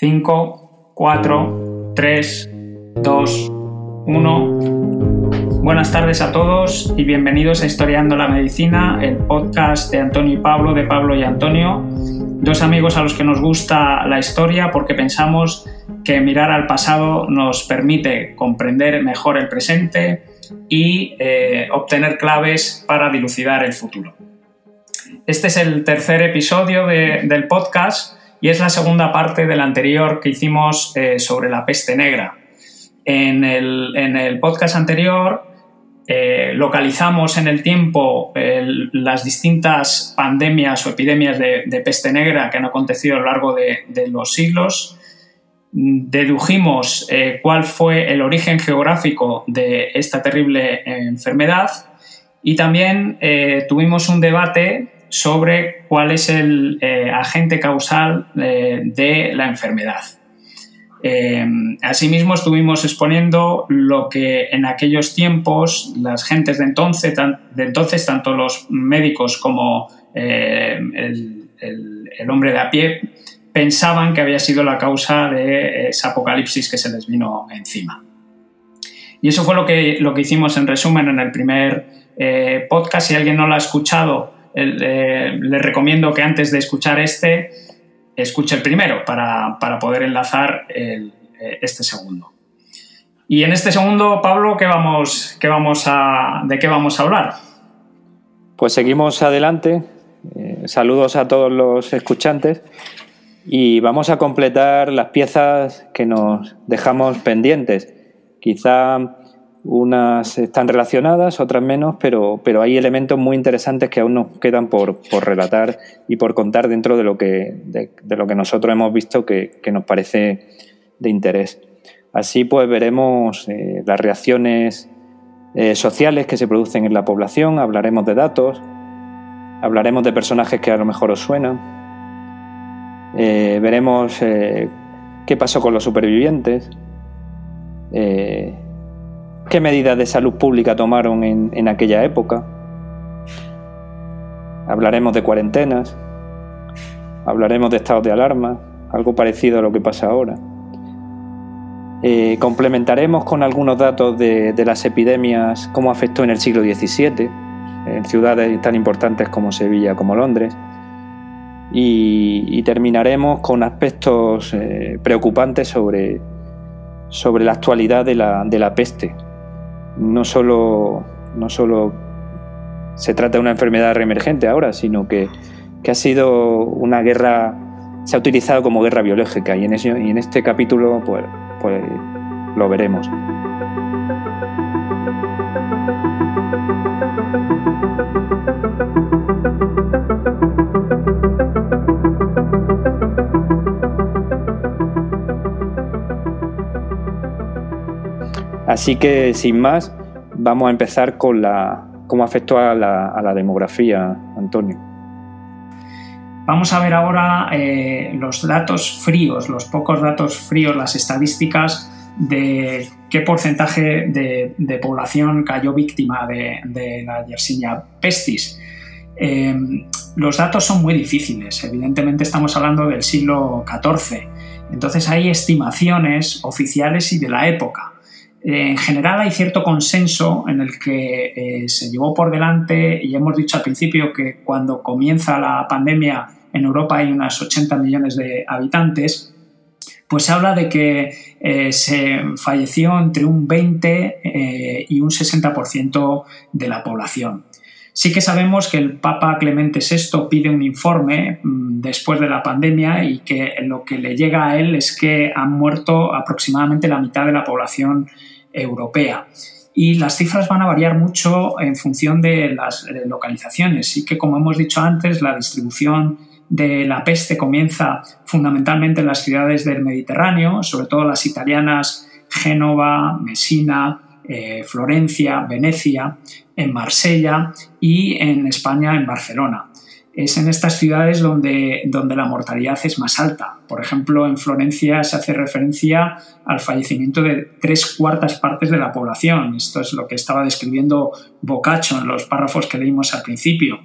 5, 4, 3, 2, 1. Buenas tardes a todos y bienvenidos a Historiando la Medicina, el podcast de Antonio y Pablo, de Pablo y Antonio, dos amigos a los que nos gusta la historia porque pensamos que mirar al pasado nos permite comprender mejor el presente y eh, obtener claves para dilucidar el futuro. Este es el tercer episodio del podcast y es la segunda parte del anterior que hicimos eh, sobre la peste negra. En el, podcast anterior eh, localizamos en el tiempo las distintas pandemias o epidemias de, peste negra que han acontecido a lo largo de, los siglos. Dedujimos eh, cuál fue el origen geográfico de esta terrible enfermedad y también tuvimos un debate sobre cuál es el eh, agente causal eh, de la enfermedad. Eh, asimismo, estuvimos exponiendo lo que en aquellos tiempos las gentes de entonces, de entonces tanto los médicos como el, hombre de a pie, pensaban que había sido la causa de ese apocalipsis que se les vino encima. Y eso fue lo que, lo que hicimos en resumen en el primer podcast. Si alguien no lo ha escuchado, eh, le recomiendo que antes de escuchar este, escuche el primero para, poder enlazar eh, este segundo. Y en este segundo, Pablo, ¿qué vamos, qué vamos a, ¿de qué vamos a hablar? Pues seguimos adelante. Eh, saludos a todos los escuchantes y vamos a completar las piezas que nos dejamos pendientes. Quizá unas están relacionadas, otras menos, pero, pero hay elementos muy interesantes que aún nos quedan por, relatar y por contar dentro de lo que, de, lo que nosotros hemos visto que, nos parece de interés. Así pues veremos eh, las reacciones eh, sociales que se producen en la población, hablaremos de datos, hablaremos de personajes que a lo mejor os suenan, eh, veremos qué pasó con los supervivientes, ¿Qué medidas de salud pública tomaron en, aquella época? Hablaremos de cuarentenas, hablaremos de estados de alarma, algo parecido a lo que pasa ahora. Eh, complementaremos con algunos datos de, las epidemias, cómo afectó en el siglo XVII, en ciudades tan importantes como Sevilla como Londres. Y, terminaremos con aspectos eh, preocupantes sobre, sobre la actualidad de la, de la peste, no solo, no solo se trata de una enfermedad reemergente ahora, sino que, ha sido una guerra, se ha utilizado como guerra biológica y en, y en este capítulo pues, pues lo veremos. Así que, sin más, vamos a empezar con la, cómo afectó a la, demografía, Antonio. Vamos a ver ahora eh, los datos fríos, los pocos datos fríos, las estadísticas de qué porcentaje de, población cayó víctima de, la Yersinia pestis. Eh, los datos son muy difíciles, evidentemente estamos hablando del siglo XIV, entonces hay estimaciones oficiales y de la época. En general hay cierto consenso en el que eh, se llevó por delante, y hemos dicho al principio que cuando comienza la pandemia en Europa hay unas 80 millones de habitantes, pues se habla de que eh, se falleció entre un 20 eh, y un 60% de la población. Sí que sabemos que el Papa Clemente VI pide un informe mm, después de la pandemia y que lo que le llega a él es que han muerto aproximadamente la mitad de la población europea. Y las cifras van a variar mucho en función de las localizaciones. Sí que, como hemos dicho antes, la distribución de la peste comienza fundamentalmente en las ciudades del Mediterráneo, sobre todo las italianas Génova, Messina, eh, Florencia, Venecia, en Marsella y en España en Barcelona. Es en estas ciudades donde, donde la mortalidad es más alta. Por ejemplo, en Florencia se hace referencia al fallecimiento de tres cuartas partes de la población. Esto es lo que estaba describiendo Boccaccio en los párrafos que leímos al principio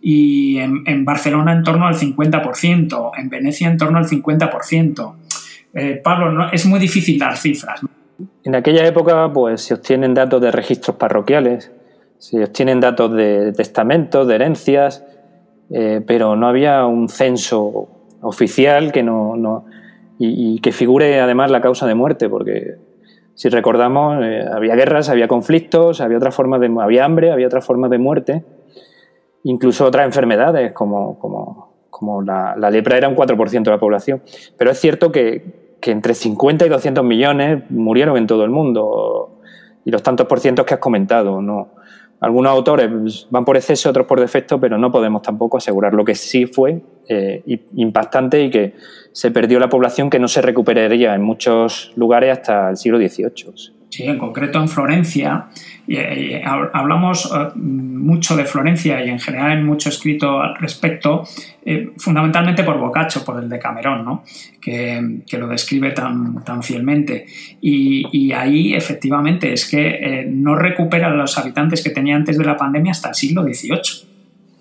y en, Barcelona en torno al 50%, en Venecia en torno al 50%. Eh, Pablo, es muy difícil dar cifras. En aquella época pues, se obtienen datos de registros parroquiales, se obtienen datos de testamentos, de herencias, eh, pero no había un censo oficial que no, y, que figure además la causa de muerte, porque si recordamos, eh, había guerras, había conflictos, había otras formas de, había hambre, había otras formas de muerte, incluso otras enfermedades como, como, como la, la, lepra era un 4% de la población. Pero es cierto que, que entre 50 y 200 millones murieron en todo el mundo y los tantos por cientos que has comentado. No, algunos autores van por exceso, otros por defecto, pero no podemos tampoco asegurar lo que sí fue eh, impactante y que se perdió la población que no se recuperaría en muchos lugares hasta el siglo XVIII. Sí, en concreto en Florencia. hablamos eh, mucho de Florencia y en general en mucho escrito al respecto, eh, fundamentalmente por Boccaccio, por el de Camerón, ¿no? que, lo describe tan, tan fielmente. Y, ahí efectivamente es que eh, no recuperan los habitantes que tenía antes de la pandemia hasta el siglo XVIII.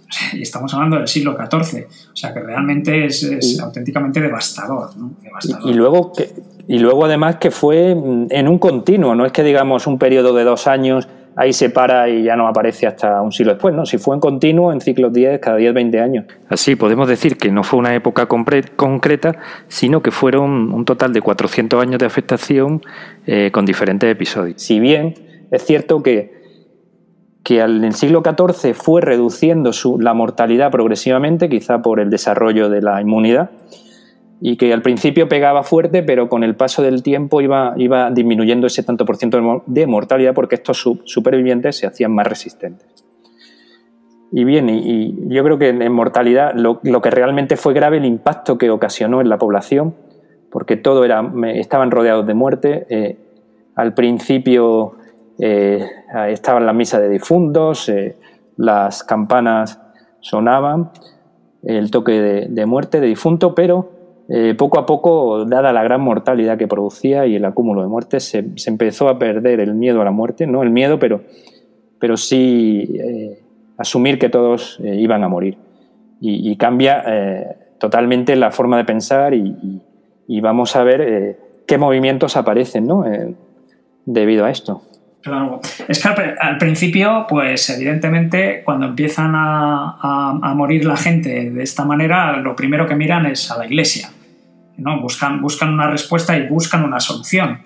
Y estamos hablando del siglo XIV. O sea que realmente es, auténticamente devastador. Y, luego y luego además que fue en un continuo, no es que digamos un periodo de dos años ahí se para y ya no aparece hasta un siglo después, ¿no? Si fue en continuo, en ciclos 10, cada 10, 20 años. Así podemos decir que no fue una época concreta, sino que fueron un total de 400 años de afectación eh, con diferentes episodios. Si bien es cierto que que en el siglo XIV fue reduciendo la mortalidad progresivamente, quizá por el desarrollo de la inmunidad, y que al principio pegaba fuerte, pero con el paso del tiempo iba, iba disminuyendo ese tanto por ciento de mortalidad porque estos supervivientes se hacían más resistentes. Y bien, y, yo creo que en mortalidad lo, que realmente fue grave el impacto que ocasionó en la población, porque todo era, estaban rodeados de muerte. Eh, al principio eh, estaban las misas de difuntos, eh, las campanas sonaban, el toque de muerte de difunto, pero eh, poco a poco, dada la gran mortalidad que producía y el acúmulo de muertes, se, empezó a perder el miedo a la muerte, no el miedo, pero, pero sí eh, asumir que todos iban a morir. Y, cambia totalmente la forma de pensar y, vamos a ver qué movimientos aparecen ¿no? debido a esto. Claro, es que al, principio, pues evidentemente, cuando empiezan a, morir la gente de esta manera, lo primero que miran es a la iglesia. Buscan, buscan una respuesta y buscan una solución.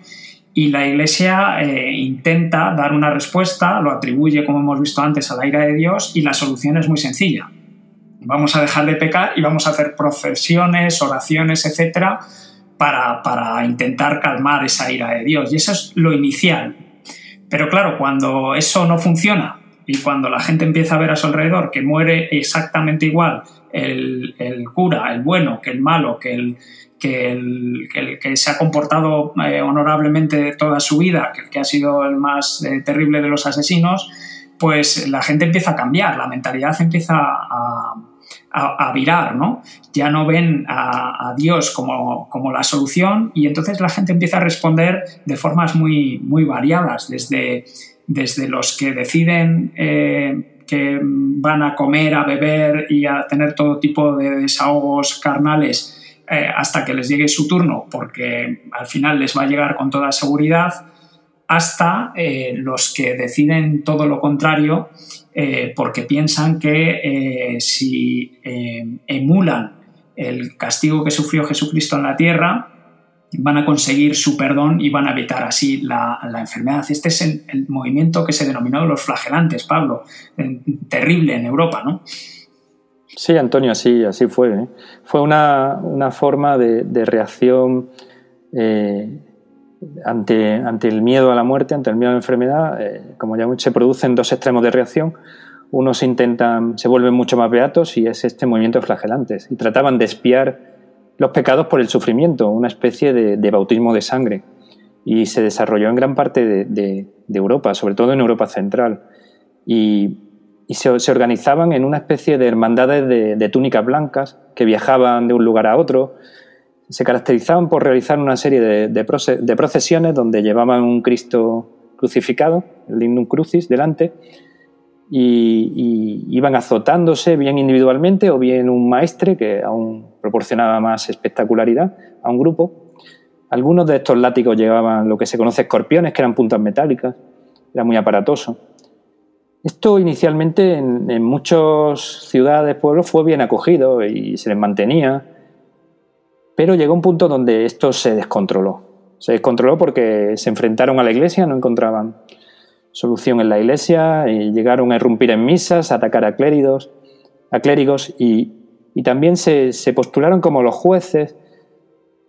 Y la Iglesia eh, intenta dar una respuesta, lo atribuye, como hemos visto antes, a la ira de Dios y la solución es muy sencilla. Vamos a dejar de pecar y vamos a hacer procesiones, oraciones, etcétera, para, para intentar calmar esa ira de Dios. Y eso es lo inicial. Pero claro, cuando eso no funciona y cuando la gente empieza a ver a su alrededor que muere exactamente igual el, el cura, el bueno, que el malo, que el, que el, que, se ha comportado eh, honorablemente toda su vida, que el que ha sido el más eh, terrible de los asesinos, pues la gente empieza a cambiar, la mentalidad empieza a, a, virar, ¿no? Ya no ven a, Dios como, como, la solución y entonces la gente empieza a responder de formas muy, muy variadas, desde, desde los que deciden eh, que van a comer, a beber y a tener todo tipo de desahogos carnales eh, hasta que les llegue su turno, porque al final les va a llegar con toda seguridad, hasta eh, los que deciden todo lo contrario, eh, porque piensan que si emulan el castigo que sufrió Jesucristo en la tierra, van a conseguir su perdón y van a evitar así la, enfermedad. Este es el, movimiento que se denominó los flagelantes, Pablo, terrible en Europa, ¿no? Sí, Antonio, así, así fue. ¿eh? Fue una, forma de, reacción eh, ante, ante, el miedo a la muerte, ante el miedo a la enfermedad. Eh, como ya se producen dos extremos de reacción. Unos intentan, se vuelven mucho más beatos y es este movimiento de flagelantes. Y trataban de espiar los pecados por el sufrimiento, una especie de, bautismo de sangre. Y se desarrolló en gran parte de, Europa, sobre todo en Europa Central. Y y se, organizaban en una especie de hermandades de, túnicas blancas que viajaban de un lugar a otro. Se caracterizaban por realizar una serie de, procesiones donde llevaban un Cristo crucificado, el Lignum Crucis, delante, y, iban azotándose bien individualmente o bien un maestre que aún proporcionaba más espectacularidad a un grupo. Algunos de estos látigos llevaban lo que se conoce escorpiones, que eran puntas metálicas, era muy aparatoso. Esto inicialmente en, en muchas ciudades, pueblos, fue bien acogido y se les mantenía, pero llegó un punto donde esto se descontroló. Se descontroló porque se enfrentaron a la iglesia, no encontraban solución en la iglesia, y llegaron a irrumpir en misas, a atacar a clérigos, y, también se, postularon como los jueces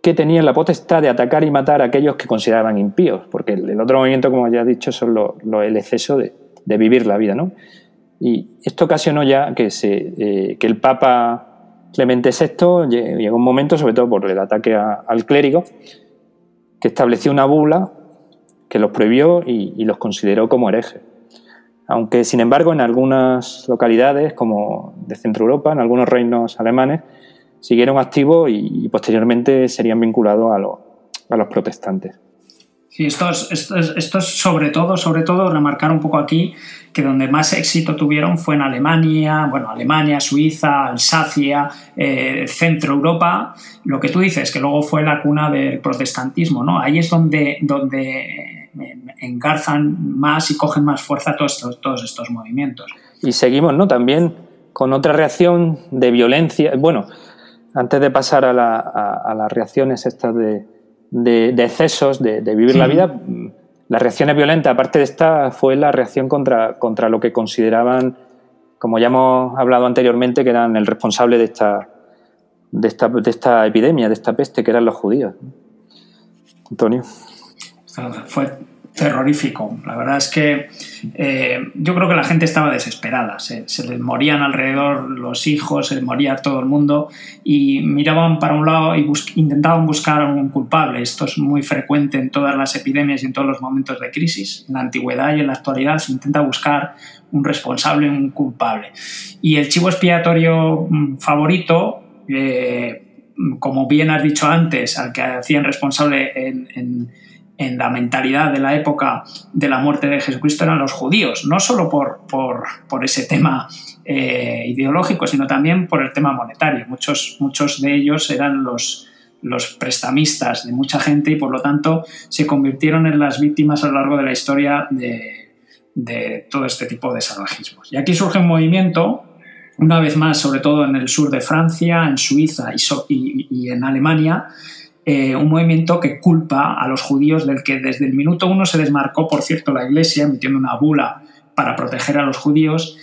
que tenían la potestad de atacar y matar a aquellos que consideraban impíos, porque el, otro movimiento, como ya he dicho, son lo, el exceso de, vivir la vida. ¿no? Y esto ocasionó ya que, eh, que el Papa Clemente VI llegó un momento, sobre todo por el ataque al clérigo, que estableció una bula que los prohibió y, los consideró como herejes. Aunque, sin embargo, en algunas localidades, como de Centro Europa, en algunos reinos alemanes, siguieron activos y, posteriormente serían vinculados a, a los protestantes. Sí, estos, estos, sobre todo, sobre todo, remarcar un poco aquí que donde más éxito tuvieron fue en Alemania, bueno, Alemania, Suiza, Alsacia, eh, Centro Europa, lo que tú dices, que luego fue la cuna del protestantismo, ¿no? Ahí es donde, donde engarzan más y cogen más fuerza todos estos, todos estos movimientos. Y seguimos, ¿no? También con otra reacción de violencia. Bueno, antes de pasar a, a las reacciones estas de, de, excesos, de, vivir la vida. Las reacciones violentas, aparte de esta, fue la reacción contra, contra lo que consideraban, como ya hemos hablado anteriormente, que eran el responsable de esta, de esta, de esta epidemia, de esta peste, que eran los judíos. Antonio. Fue terrorífico. La verdad es que eh, yo creo que la gente estaba desesperada. Se, les morían alrededor los hijos, se les moría todo el mundo y miraban para un lado y intentaban buscar a un culpable. Esto es muy frecuente en todas las epidemias y en todos los momentos de crisis. En la antigüedad y en la actualidad se intenta buscar un responsable, un culpable. Y el chivo expiatorio mm, favorito, eh, como bien has dicho antes, al que hacían responsable en la mentalidad de la época de la muerte de Jesucristo eran los judíos, no solo por, por, ese tema eh, ideológico, sino también por el tema monetario. Muchos, muchos de ellos eran los, los prestamistas de mucha gente y por lo tanto se convirtieron en las víctimas a lo largo de la historia de, de todo este tipo de salvajismos. Y aquí surge un movimiento, una vez más, sobre todo en el sur de Francia, en Suiza y en Alemania, eh, un movimiento que culpa a los judíos del que desde el minuto uno se desmarcó, por cierto, la Iglesia, emitiendo una bula para proteger a los judíos,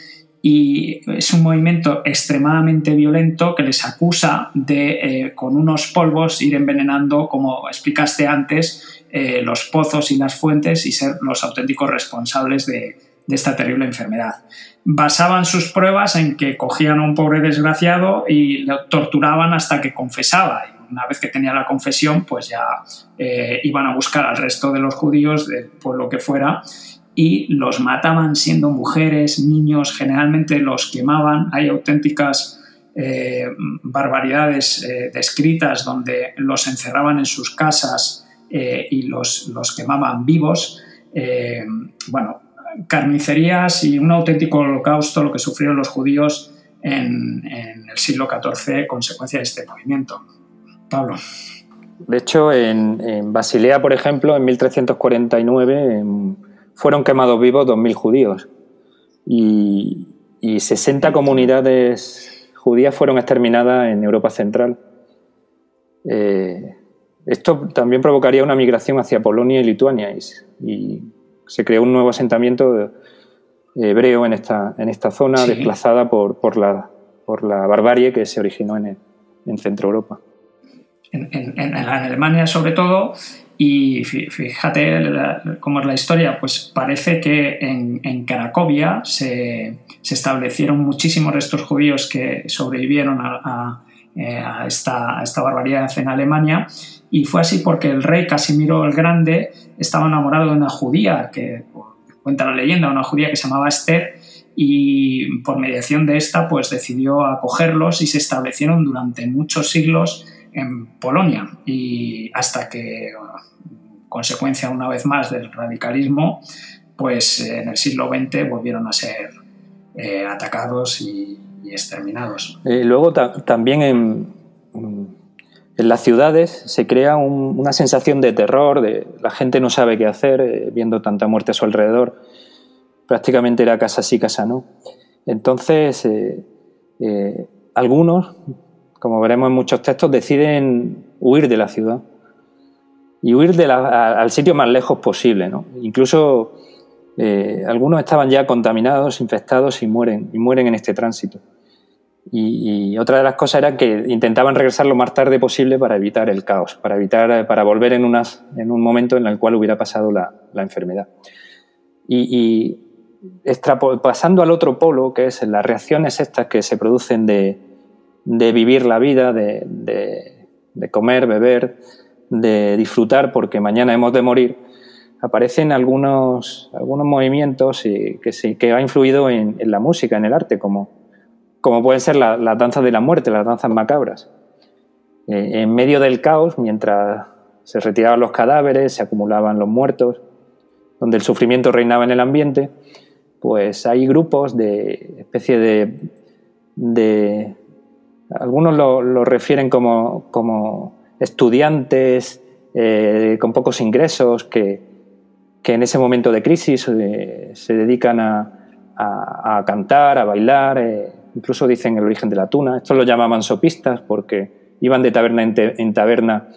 y es un movimiento extremadamente violento que les acusa de, eh, con unos polvos, ir envenenando, como explicaste antes, eh, los pozos y las fuentes y ser los auténticos responsables de, de esta terrible enfermedad. Basaban sus pruebas en que cogían a un pobre desgraciado y lo torturaban hasta que confesaba una vez que tenía la confesión, pues ya eh, iban a buscar al resto de los judíos, por lo que fuera, y los mataban siendo mujeres, niños, generalmente los quemaban. Hay auténticas eh, barbaridades eh, descritas donde los encerraban en sus casas y los, los, quemaban vivos. bueno, carnicerías y un auténtico holocausto lo que sufrieron los judíos en, en el siglo XIV consecuencia de este movimiento. Pablo. De hecho, en, Basilea, por ejemplo, en 1349 em, fueron quemados vivos 2.000 judíos y, 60 comunidades judías fueron exterminadas en Europa Central. Eh, esto también provocaría una migración hacia Polonia y Lituania y, se creó un nuevo asentamiento hebreo en esta, en esta zona, desplazada por, la, por la barbarie que se originó en, en Centro Europa en, Alemania sobre todo, y fíjate cómo es la historia, pues parece que en, Cracovia se, establecieron muchísimos restos judíos que sobrevivieron a, eh, esta, esta, barbaridad en Alemania. Y fue así porque el rey Casimiro el Grande estaba enamorado de una judía, que cuenta la leyenda, una judía que se llamaba Esther, y por mediación de esta pues decidió acogerlos y se establecieron durante muchos siglos en Polonia y hasta que, consecuencia una vez más del radicalismo, pues en el siglo XX volvieron a ser eh, atacados y, exterminados. luego también en, En las ciudades se crea una sensación de terror, de la gente no sabe qué hacer, eh, viendo tanta muerte a su alrededor. Prácticamente era casa sí, casa no. Entonces, eh, eh, algunos, como veremos en muchos textos, deciden huir de la ciudad y huir al sitio más lejos posible. Incluso algunos estaban ya contaminados, infectados y mueren, y mueren en este tránsito. Y, otra de las cosas era que intentaban regresar lo más tarde posible para evitar el caos, para evitar, eh, para volver en, unas, en un momento en el cual hubiera pasado la, la enfermedad. Y, pasando al otro polo, que es las reacciones estas que se producen de, de vivir la vida, de, de, comer, beber, de disfrutar porque mañana hemos de morir, aparecen algunos, algunos movimientos que, que ha influido en, en la música, en el arte, como como pueden ser las danzas de la muerte, las danzas macabras. Eh, en medio del caos, mientras se retiraban los cadáveres, se acumulaban los muertos, donde el sufrimiento reinaba en el ambiente, pues hay grupos de especie de... algunos lo, refieren como, estudiantes eh, con pocos ingresos que, en ese momento de crisis eh, se dedican a, cantar, a bailar, incluso dicen el origen de la tuna. Esto lo llamaban sopistas porque iban de taberna en, taberna,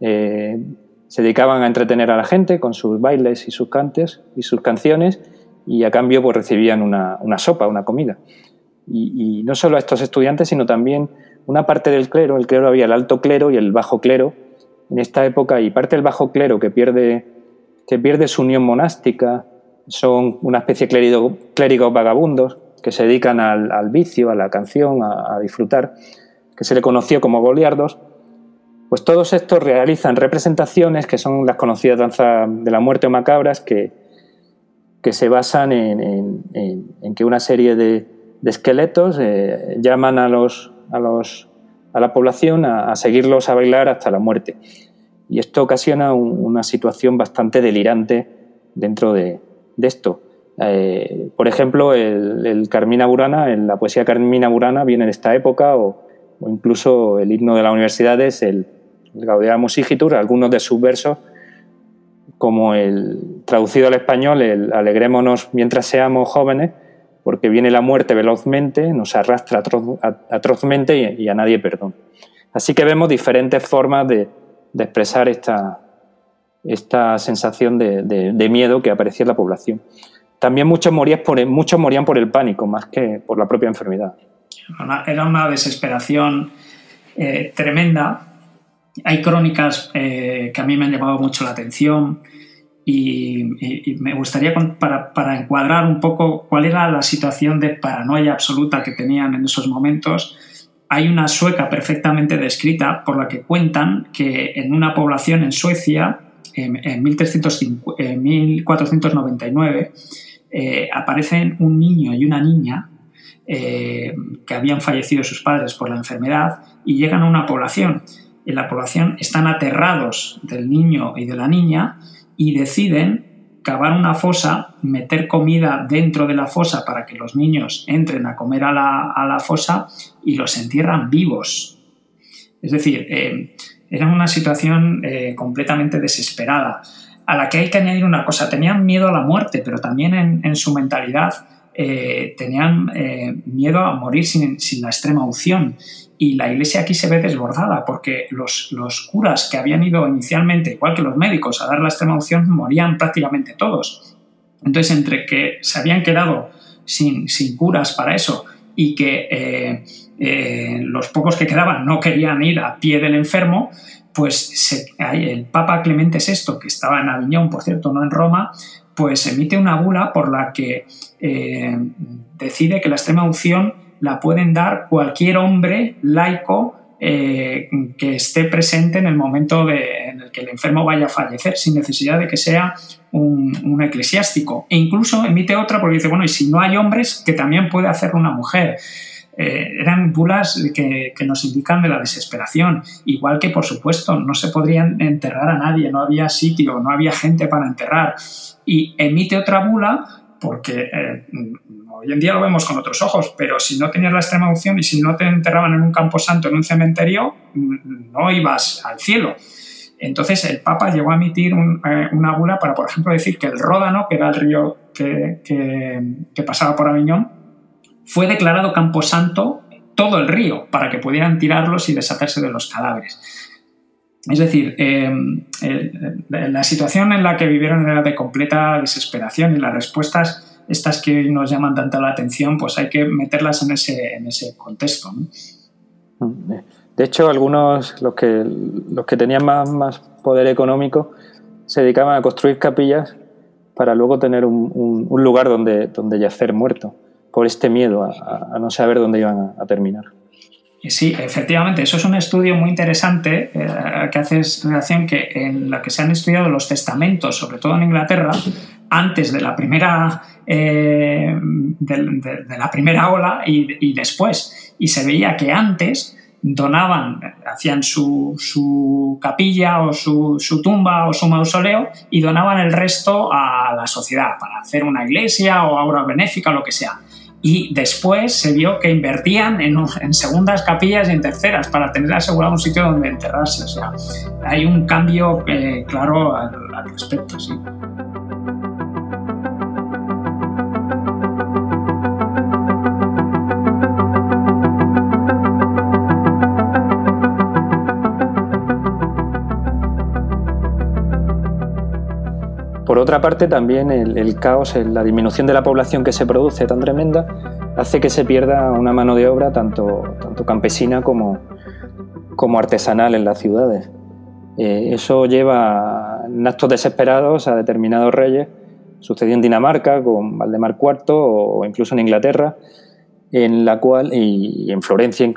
eh, se dedicaban a entretener a la gente con sus bailes y sus cantes y sus canciones y a cambio pues recibían una, sopa, una comida. Y, no solo a estos estudiantes, sino también una parte del clero, el clero había el alto clero y el bajo clero. En esta época y parte del bajo clero que pierde, que pierde su unión monástica son una especie de clérigos vagabundos que se dedican al, vicio, a la canción, a, disfrutar, que se le conoció como goliardos, pues todos estos realizan representaciones que son las conocidas danzas de la muerte o macabras que, que se basan en, que una serie de, esqueletos eh, llaman a, los, a, los, a la población a, seguirlos a bailar hasta la muerte. Y esto ocasiona una situación bastante delirante dentro de, de esto. Eh, por ejemplo, el, Carmina Burana, en la poesía Carmina Burana viene de esta época, o, incluso el himno de la universidad es el, el Gaudeamus Igitur, algunos de sus versos, como el traducido al español, el Alegrémonos mientras seamos jóvenes, porque viene la muerte velozmente, nos arrastra atrozmente y, a nadie perdón. Así que vemos diferentes formas de, expresar esta, esta sensación de, de miedo que aparecía en la población también muchos, morían por, muchos morían por el pánico más que por la propia enfermedad. Era una desesperación eh, tremenda. Hay crónicas eh, que a mí me han llamado mucho la atención y, me gustaría, para, para, encuadrar un poco cuál era la situación de paranoia absoluta que tenían en esos momentos, hay una sueca perfectamente descrita por la que cuentan que en una población en Suecia, en, en 1499, eh, aparecen un niño y una niña eh, que habían fallecido sus padres por la enfermedad y llegan a una población. En la población están aterrados del niño y de la niña y deciden cavar una fosa, meter comida dentro de la fosa para que los niños entren a comer a la, fosa y los entierran vivos. Es decir, eh, era una situación completamente desesperada a la que hay que añadir una cosa, tenían miedo a la muerte, pero también en, su mentalidad eh, tenían eh, miedo a morir sin, la extrema unción. Y la iglesia aquí se ve desbordada porque los, los, curas que habían ido inicialmente, igual que los médicos, a dar la extrema unción, morían prácticamente todos. Entonces, entre que se habían quedado sin, sin curas para eso y que eh, los pocos que quedaban no querían ir a pie del enfermo, pues el Papa Clemente VI, que estaba en Aviñón, por cierto, no en Roma, pues emite una bula por la que eh, decide que la extrema unción la pueden dar cualquier hombre laico eh, que esté presente en el momento en el que el enfermo vaya a fallecer, sin necesidad de que sea un, eclesiástico. E incluso emite otra porque dice, bueno, y si no hay hombres, que también puede hacerlo una mujer. Eh, eran bulas que, nos indican de la desesperación. Igual que, por supuesto, no se podrían enterrar a nadie, no había sitio, no había gente para enterrar. Y emite otra bula porque, eh, hoy en día lo vemos con otros ojos, pero si no tenías la extrema unción y si no te enterraban en un campo santo, en un cementerio, mm, no ibas al cielo. Entonces el Papa llegó a emitir eh, una bula para, por ejemplo, decir que el Ródano, que era el río que, pasaba por Aviñón, fue declarado campo santo todo el río para que pudieran tirarlos y deshacerse de los cadáveres. Es decir, em, la situación en la que vivieron era de completa desesperación y las respuestas, estas que nos llaman tanto la atención, pues hay que meterlas en ese, en ese contexto. De hecho, algunos, los que, los que tenían más, más poder económico, se dedicaban a construir capillas para luego tener un, un, lugar donde, donde yacer muerto, por este miedo a, no saber dónde iban a terminar. Sí, efectivamente, eso es un estudio muy interesante eh, que hace relación que en la que se han estudiado los testamentos, sobre todo en Inglaterra, antes de la primera, eh, de, la primera ola y, después. Y se veía que antes donaban, hacían su, su capilla o su, su, tumba o su mausoleo y donaban el resto a la sociedad para hacer una iglesia o obra benéfica lo que sea y después se vio que invertían en, en, segundas capillas y en terceras para tener asegurado un sitio donde enterrarse. O sea, hay un cambio eh, claro al, al respecto, sí. Otra parte, también el, caos, la disminución de la población que se produce tan tremenda, hace que se pierda una mano de obra tanto, tanto campesina como, como artesanal en las ciudades. Eh, eso lleva en actos desesperados a determinados reyes. Sucedió en Dinamarca con Valdemar IV o incluso en Inglaterra, en la cual, y en Florencia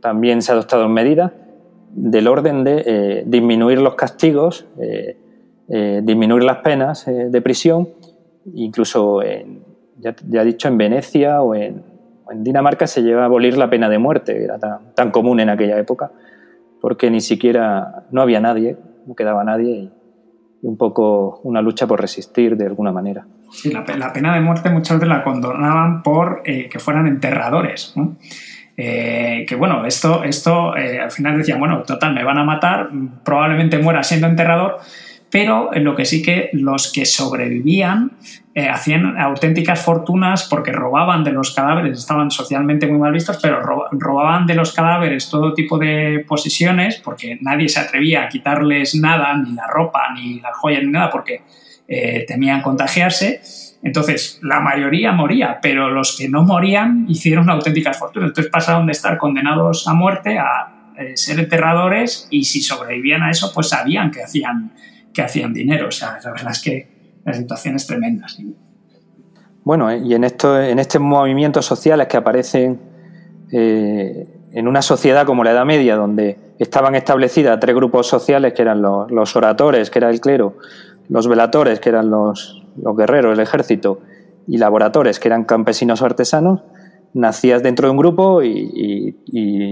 también se ha adoptado medidas del orden de eh, disminuir los castigos. Eh, eh, disminuir las penas eh, de prisión, incluso, ya, ya, he dicho, en Venecia o en, Dinamarca se lleva a abolir la pena de muerte, era tan, común en aquella época, porque ni siquiera, no había nadie, no quedaba nadie, y, un poco una lucha por resistir de alguna manera. Sí, la, pena de muerte muchas veces la condonaban por eh, que fueran enterradores. que bueno, esto, esto al final decían, bueno, total, me van a matar, probablemente muera siendo enterrador, pero en lo que sí que los que sobrevivían eh, hacían auténticas fortunas porque robaban de los cadáveres, estaban socialmente muy mal vistos, pero robaban de los cadáveres todo tipo de posesiones porque nadie se atrevía a quitarles nada, ni la ropa, ni las joyas, ni nada, porque eh, temían contagiarse. Entonces, la mayoría moría, pero los que no morían hicieron auténticas fortunas. Entonces pasaron de estar condenados a muerte a eh, ser enterradores y si sobrevivían a eso, pues sabían que hacían que hacían dinero. O sea, la verdad es que la situación es tremenda. Bueno, eh, y en, en estos movimientos sociales que aparecen eh, en una sociedad como la Edad Media, donde estaban establecidas tres grupos sociales, que eran los, oradores, que era el clero, los velatores, que eran los, guerreros, el ejército, y laboradores, que eran campesinos o artesanos, nacías dentro de un grupo y,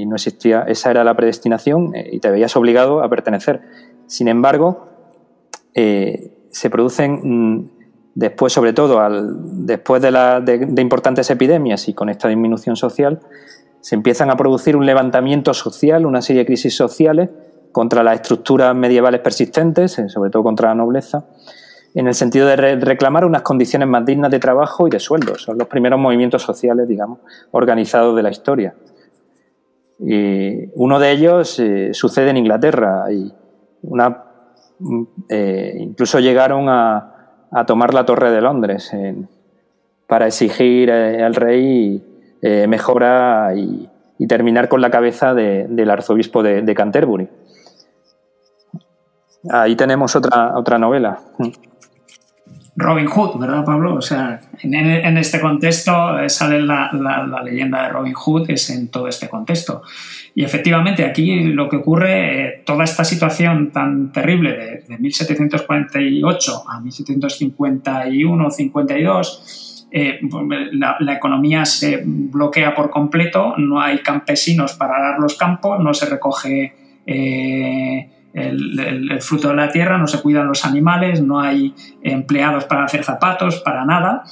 no existía, esa era la predestinación eh, y te veías obligado a pertenecer. Sin embargo, eh, se producen mm, después, sobre todo al, después de, la, de, importantes epidemias y con esta disminución social, se empiezan a producir un levantamiento social, una serie de crisis sociales contra las estructuras medievales persistentes, eh, sobre todo contra la nobleza, en el sentido de reclamar unas condiciones más dignas de trabajo y de sueldos. Son los primeros movimientos sociales, digamos, organizados de la historia. Y uno de ellos eh, sucede en Inglaterra. y una eh, incluso llegaron a, tomar la Torre de Londres para exigir eh, al rey eh, mejora y, terminar con la cabeza del arzobispo de, Canterbury. Ahí tenemos otra, otra novela. Robin Hood, ¿verdad, Pablo? O sea, en, este contexto sale la, la, leyenda de Robin Hood, es en todo este contexto. Y efectivamente, aquí lo que ocurre, eh, toda esta situación tan terrible de, 1748 a 1751-52, eh, la, economía se bloquea por completo, no hay campesinos para arar los campos, no se recoge eh, el, fruto de la tierra, no se cuidan los animales, no hay empleados para hacer zapatos, para nada.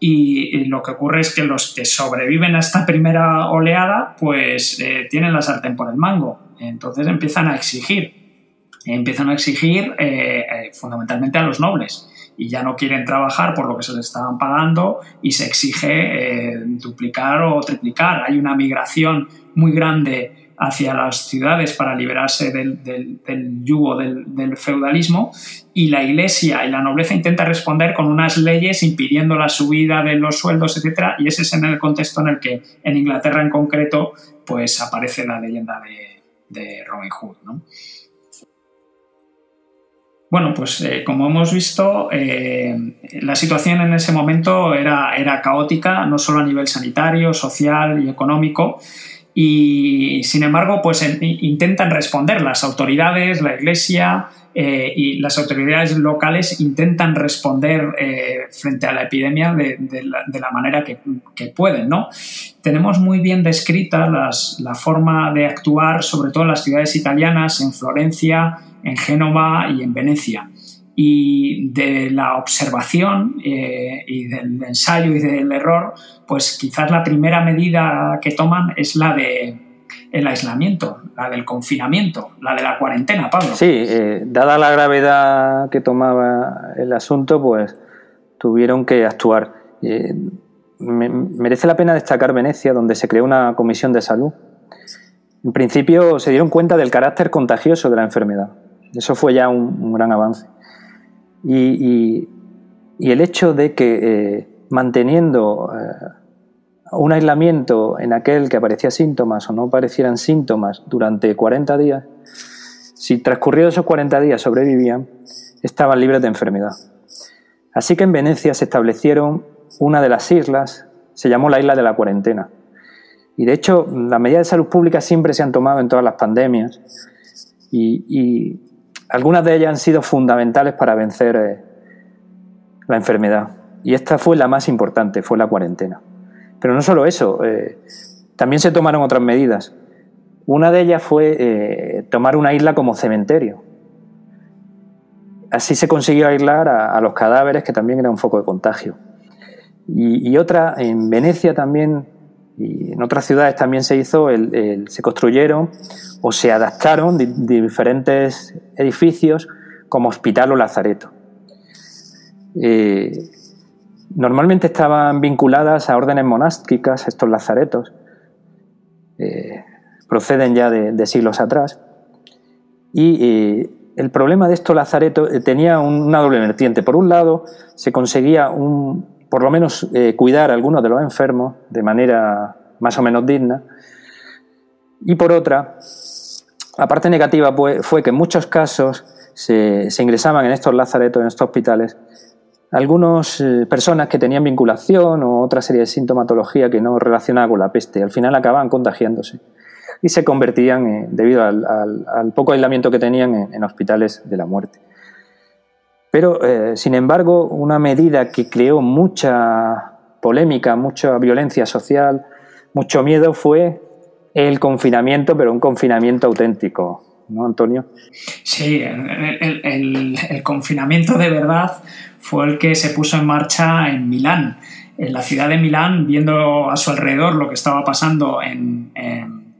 y, lo que ocurre es que los que sobreviven a esta primera oleada pues eh, tienen la sartén por el mango, entonces empiezan a exigir, empiezan a exigir eh, eh, fundamentalmente a los nobles y ya no quieren trabajar por lo que se les estaban pagando y se exige duplicar o triplicar. Hay una migración muy grande hacia las ciudades para liberarse del, yugo del, feudalismo y la iglesia y la nobleza intentan responder con unas leyes impidiendo la subida de los sueldos, etc. Y ese es el contexto en el que en Inglaterra en concreto pues aparece la leyenda de, Robin Hood. Bueno, pues eh, como hemos visto, eh, la situación en ese momento era, era caótica, no solo a nivel sanitario, social y económico, y sin embargo, pues intentan responder las autoridades, la Iglesia eh, y las autoridades locales intentan responder eh, frente a la epidemia de, la, manera que, pueden, ¿no? Tenemos muy bien descrita la forma de actuar, sobre todo en las ciudades italianas, en Florencia, en Génova y en Venecia y de la observación eh, y del ensayo y del error, pues quizás la primera medida que toman es la de el aislamiento, la del confinamiento, la de la cuarentena, Pablo. Sí, eh, dada la gravedad que tomaba el asunto, pues tuvieron que actuar. Eh, merece la pena destacar Venecia, donde se creó una comisión de salud. En principio se dieron cuenta del carácter contagioso de la enfermedad. Eso fue ya un gran avance. Y, el hecho de que eh, manteniendo eh, un aislamiento en aquel que aparecía síntomas o no aparecieran síntomas durante 40 días, si transcurridos esos 40 días sobrevivían, estaban libres de enfermedad. Así que en Venecia se establecieron una de las islas, se llamó la isla de la cuarentena. Y de hecho, las medidas de salud pública siempre se han tomado en todas las pandemias. y, algunas de ellas han sido fundamentales para vencer eh, la enfermedad. Y esta fue la más importante, fue la cuarentena. Pero no solo eso, eh, también se tomaron otras medidas. Una de ellas fue eh, tomar una isla como cementerio. Así se consiguió aislar a, los cadáveres, que también era un foco de contagio. Y, otra, en Venecia también, y en otras ciudades también se hizo, se construyeron o se adaptaron diferentes edificios como hospital o lazareto. Eh, normalmente estaban vinculadas a órdenes monásticas estos lazaretos, eh, proceden ya de, siglos atrás, y eh, el problema de estos lazaretos tenía una doble vertiente. Por un lado, se conseguía un, por lo menos cuidar a algunos de los enfermos de manera más o menos digna, y por otra, la parte negativa fue que en muchos casos se, ingresaban en estos lazaretos, en estos hospitales, algunas eh, personas que tenían vinculación o otra serie de sintomatología que no relacionaba con la peste. Al final acababan contagiándose y se convertían, debido al, poco aislamiento que tenían, en, hospitales de la muerte. Pero, eh, sin embargo, una medida que creó mucha polémica, mucha violencia social, mucho miedo fue el confinamiento, pero un confinamiento auténtico, ¿no, Antonio? Sí, el, confinamiento de verdad fue el que se puso en marcha en Milán. En la ciudad de Milán, viendo a su alrededor lo que estaba pasando en,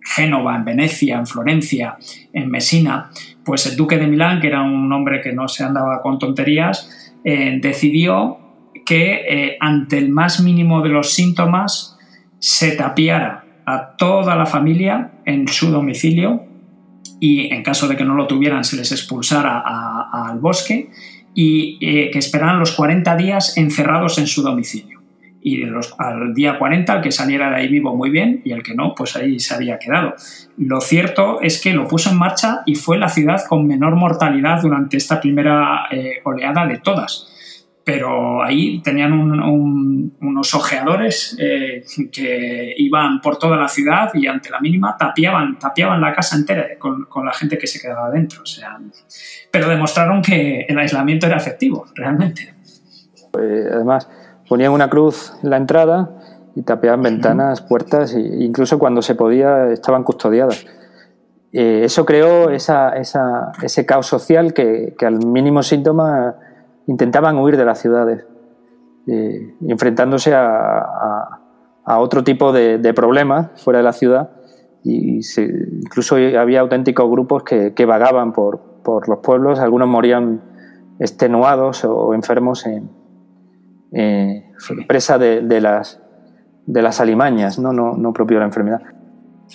Génova, en Venecia, en Florencia, en Messina, pues el duque de Milán, que era un hombre que no se andaba con tonterías, eh, decidió que eh, ante el más mínimo de los síntomas se tapiara a toda la familia en su domicilio y en caso de que no lo tuvieran se les expulsara al bosque y eh, que esperaran los 40 días encerrados en su domicilio. Y los, al día 40 el que saliera de ahí vivo muy bien y el que no, pues ahí se había quedado. Lo cierto es que lo puso en marcha y fue la ciudad con menor mortalidad durante esta primera eh, oleada de todas pero ahí tenían unos ojeadores eh, que iban por toda la ciudad y ante la mínima tapiaban, tapiaban la casa entera con, la gente que se quedaba dentro. O sea, pero demostraron que el aislamiento era efectivo, realmente. Pues, además, ponían una cruz en la entrada y tapiaban ventanas, puertas, e incluso cuando se podía estaban custodiadas. Eh, eso creó ese caos social que, que al mínimo síntoma intentaban huir de las ciudades. eh, enfrentándose a, otro tipo de, problemas fuera de la ciudad y incluso había auténticos grupos que, vagaban por, los pueblos, algunos morían extenuados o enfermos en eh, presa de, las, de las alimañas, ¿no? No, no propio de la enfermedad.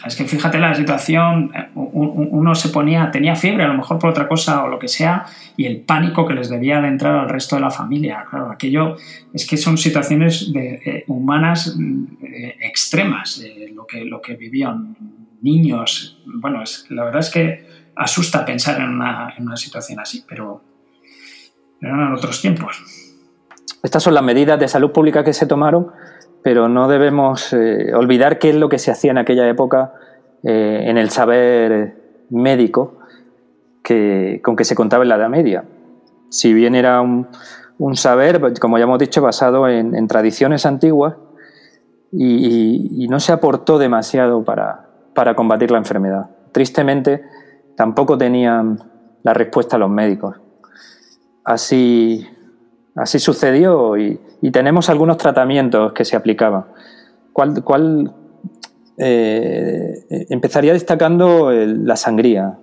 Es que fíjate la situación, uno se ponía, tenía fiebre, a lo mejor por otra cosa o lo que sea, y el pánico que les debía de entrar al resto de la familia. Claro, aquello es que son situaciones de, eh, humanas eh, extremas, lo, que, lo que vivían niños. Bueno, es, la verdad es que asusta pensar en una, en una situación así, pero eran otros tiempos. Estas son las medidas de salud pública que se tomaron pero no debemos eh, olvidar qué es lo que se hacía en aquella época eh, en el saber médico que, con que se contaba en la Edad Media. Si bien era un, saber, como ya hemos dicho, basado en, tradiciones antiguas y, no se aportó demasiado para, para combatir la enfermedad. Tristemente, tampoco tenían la respuesta los médicos. Así, Así sucedió y, tenemos algunos tratamientos que se aplicaban. ¿Cuál, cuál eh, empezaría destacando la sangría?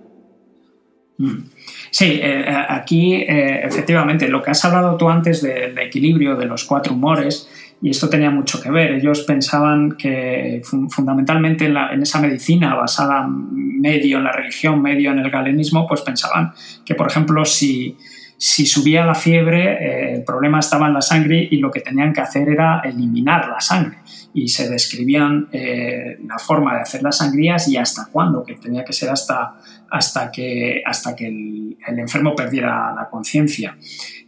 Mm. Sí, eh, aquí eh, efectivamente lo que has hablado tú antes del equilibrio de los cuatro humores, y esto tenía mucho que ver. Ellos pensaban que fundamentalmente en, en, esa medicina basada medio en la religión, medio en el galenismo, pues pensaban que, por ejemplo, si, si subía la fiebre, eh, el problema estaba en la sangre y lo que tenían que hacer era eliminar la sangre. Y se describían eh, la forma de hacer las sangrías y hasta cuándo, que tenía que ser hasta, hasta que, hasta que el, enfermo perdiera la conciencia.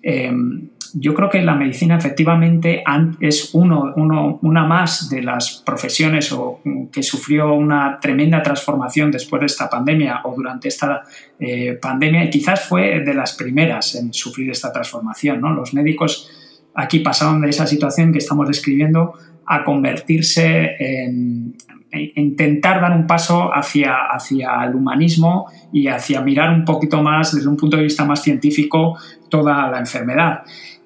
Em, yo creo que la medicina efectivamente es uno, una más de las profesiones o, que sufrió una tremenda transformación después de esta pandemia o durante esta eh, pandemia y quizás fue de las primeras en sufrir esta transformación. Los médicos aquí pasaron de esa situación que estamos describiendo a convertirse en, intentar dar un paso hacia, hacia el humanismo y hacia mirar un poquito más desde un punto de vista más científico toda la enfermedad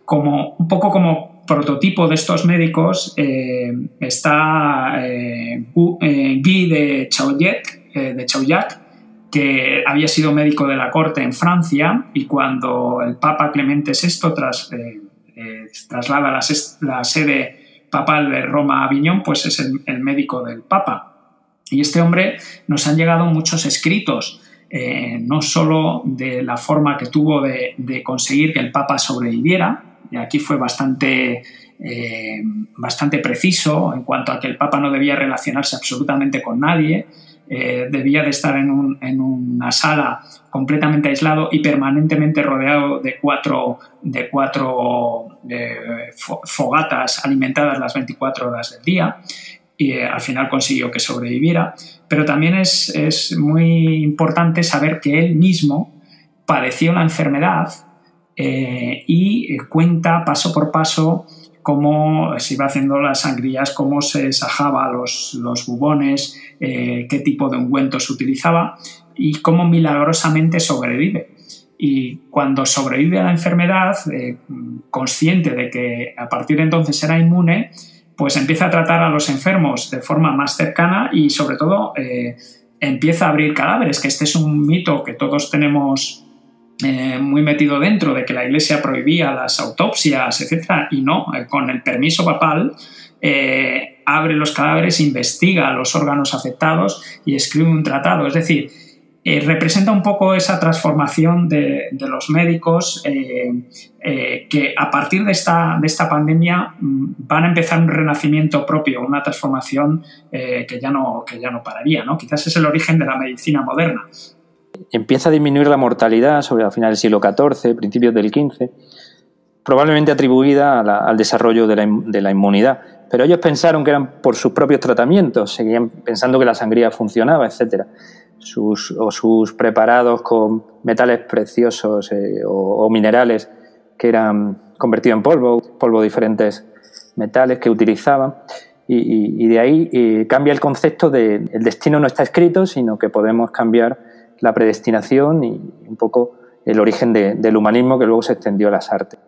como, un poco como prototipo de estos médicos eh, está eh, eh, Guy de Chauliac, que había sido médico de la corte en Francia y cuando el Papa Clemente VI tras, traslada la, sede papal de Roma a Aviñón, pues es el, médico del Papa. Y este hombre nos han llegado muchos escritos, no solo de la forma que tuvo de conseguir que el Papa sobreviviera, aquí fue bastante, eh, bastante preciso en cuanto a que el Papa no debía relacionarse absolutamente con nadie, eh, debía de estar en, una sala completamente aislado y permanentemente rodeado de cuatro, de cuatro eh, fogatas alimentadas las 24 horas del día y al final consiguió que sobreviviera. Pero también es, es muy importante saber que él mismo padeció la enfermedad eh, y eh, cuenta paso por paso cómo se iba haciendo las sangrías, cómo se sajaba los, los bubones, eh, qué tipo de ungüento se utilizaba y cómo milagrosamente sobrevive. Y cuando sobrevive a la enfermedad, consciente de que a partir de entonces era inmune, pues empieza a tratar a los enfermos de forma más cercana y sobre todo empieza a abrir cadáveres, que este es un mito que todos tenemos eh, muy metido dentro de que la Iglesia prohibía las autopsias, etcétera, y no, eh, con el permiso papal, eh, abre los cadáveres, investiga los órganos afectados y escribe un tratado. Es decir, representa un poco esa transformación de, los médicos que a partir de esta, de esta pandemia mm, van a empezar un renacimiento propio, una transformación que, ya no, que ya no pararía. ¿no? Quizás es el origen de la medicina moderna empieza a disminuir la mortalidad sobre a finales del siglo XIV, principios del XV, probablemente atribuida al desarrollo de la, inmunidad. Pero ellos pensaron que eran por sus propios tratamientos, seguían pensando que la sangría funcionaba, etc. Sus, o sus preparados con metales preciosos eh, o, minerales que eran convertidos en polvo, polvo de diferentes metales que utilizaban. Y, de ahí eh, cambia el concepto de el destino no está escrito, sino que podemos cambiar la predestinación y un poco el origen del humanismo que luego se extendió a las artes.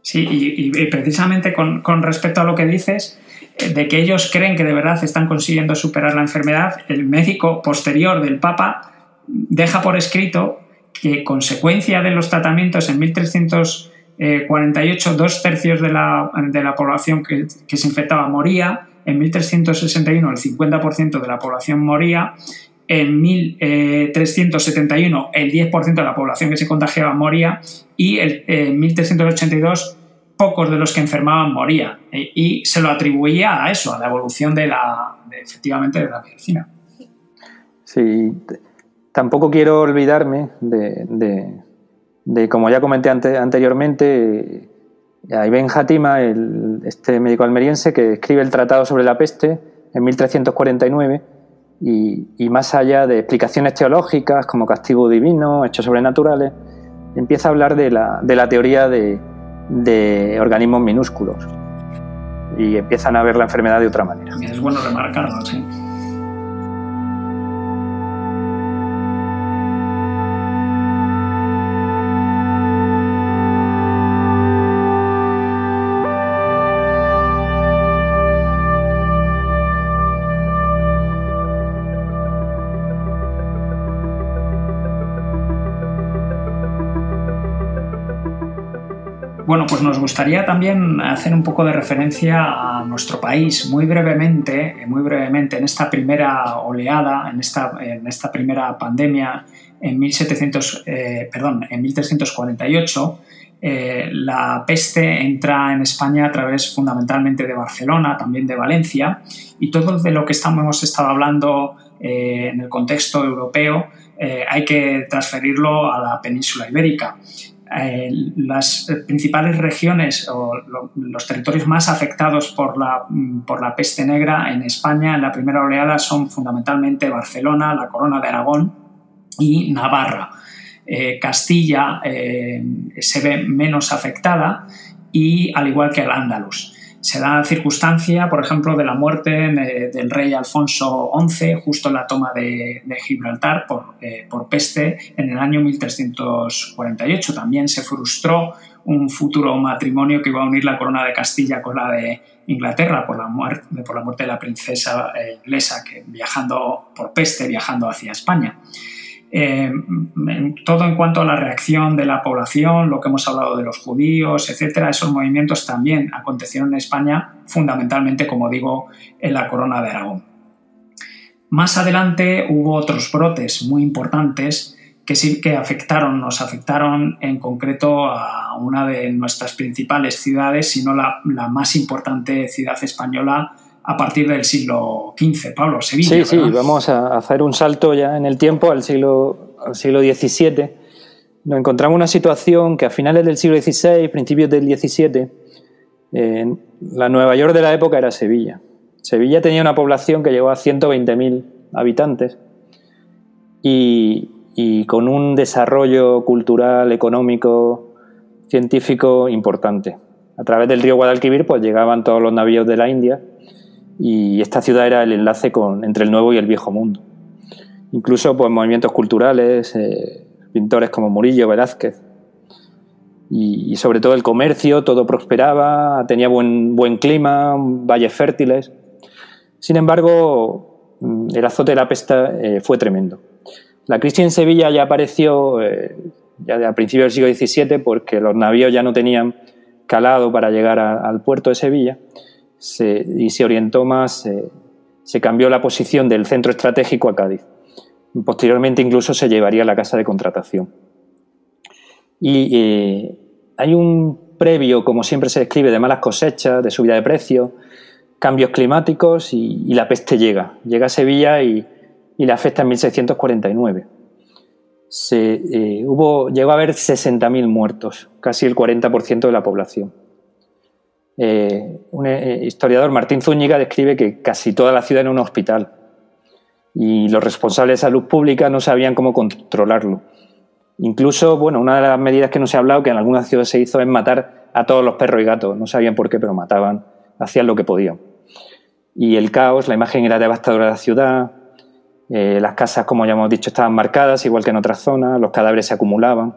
Sí, y, precisamente con, respecto a lo que dices, eh, de que ellos creen que de verdad están consiguiendo superar la enfermedad, el médico posterior del Papa deja por escrito que consecuencia de los tratamientos en 1348 dos tercios de la, población que, que, se infectaba moría, en 1361 el 50% de la población moría en 1371 el 10% de la población que se contagiaba moría y en 1382 pocos de los que enfermaban morían y se lo atribuía a eso, a la evolución de la, efectivamente de la medicina. Sí, tampoco quiero olvidarme de, como ya comenté anteriormente, a Ibn Hatima, este médico almeriense que escribe el Tratado sobre la peste en 1349 y, más allá de explicaciones teológicas como castigo divino, hechos sobrenaturales, empieza a hablar de la, de la teoría de, de, organismos minúsculos y empiezan a ver la enfermedad de otra manera. Es bueno remarcarlo, sí. Bueno, pues nos gustaría también hacer un poco de referencia a nuestro país, muy brevemente, muy brevemente, en esta primera oleada, en esta, en esta primera pandemia, en 1700, eh, perdón, en 1348. Eh, la peste entra en España a través fundamentalmente de Barcelona, también de Valencia, y todo de lo que estamos, hemos estado hablando eh, en el contexto europeo hay que transferirlo a la península ibérica. Eh, las principales regiones o los territorios más afectados por la, por la peste negra en España en la primera oleada son fundamentalmente Barcelona, la Corona de Aragón y Navarra. Eh, Castilla eh, se ve menos afectada y al igual que el Andalus. Se da circunstancia, por ejemplo, de la muerte del rey Alfonso XI justo en la toma de, Gibraltar eh, por, peste en el año 1348. También se frustró un futuro matrimonio que iba a unir la corona de Castilla con la de Inglaterra por la muerte, por la muerte de la princesa eh, inglesa que viajando por peste, viajando hacia España. Eh, todo en cuanto a la reacción de la población, lo que hemos hablado de los judíos, etcétera, esos movimientos también acontecieron en España, fundamentalmente, como digo, en la corona de Aragón. Más adelante hubo otros brotes muy importantes que sí que afectaron, nos afectaron en concreto a una de nuestras principales ciudades, si no la, la más importante ciudad española, a partir del siglo XV, Pablo, Sevilla. Sí, sí, vamos a hacer un salto ya en el tiempo al siglo, al siglo XVII. Nos encontramos una situación que a finales del siglo XVI, principios del XVII, la Nueva York de la época era Sevilla. Sevilla tenía una población que llegó a 120.000 habitantes y, y con un desarrollo cultural, económico, científico importante. A través del río Guadalquivir pues llegaban todos los navíos de la India y esta ciudad era el enlace con, entre el nuevo y el viejo mundo. Incluso pues, movimientos culturales, eh, pintores como Murillo, Velázquez, y, sobre todo el comercio, todo prosperaba, tenía buen, buen clima, valles fértiles. Sin embargo, mm, el azote de la peste eh, fue tremendo. La crisis en Sevilla ya apareció eh, ya a principios del siglo XVII porque los navíos ya no tenían calado para llegar al puerto de Sevilla y se orientó más, se cambió la posición del centro estratégico a Cádiz. Posteriormente incluso se llevaría a la casa de contratación. Y eh, hay un previo, como siempre se describe, de malas cosechas, de subida de precios, cambios climáticos y, la peste llega. Llega a Sevilla y, le afecta en 1649. Se, eh, hubo, llegó a haber 60.000 muertos, casi el 40% de la población. Eh, un eh, historiador, Martín Zúñiga, describe que casi toda la ciudad era un hospital y los responsables de salud pública no sabían cómo controlarlo. Incluso, bueno, una de las medidas que no se ha hablado, que en algunas ciudades se hizo, es matar a todos los perros y gatos. No sabían por qué, pero mataban, hacían lo que podían. Y el caos, la imagen era devastadora de la ciudad, eh, las casas, como ya hemos dicho, estaban marcadas, igual que en otras zonas, los cadáveres se acumulaban.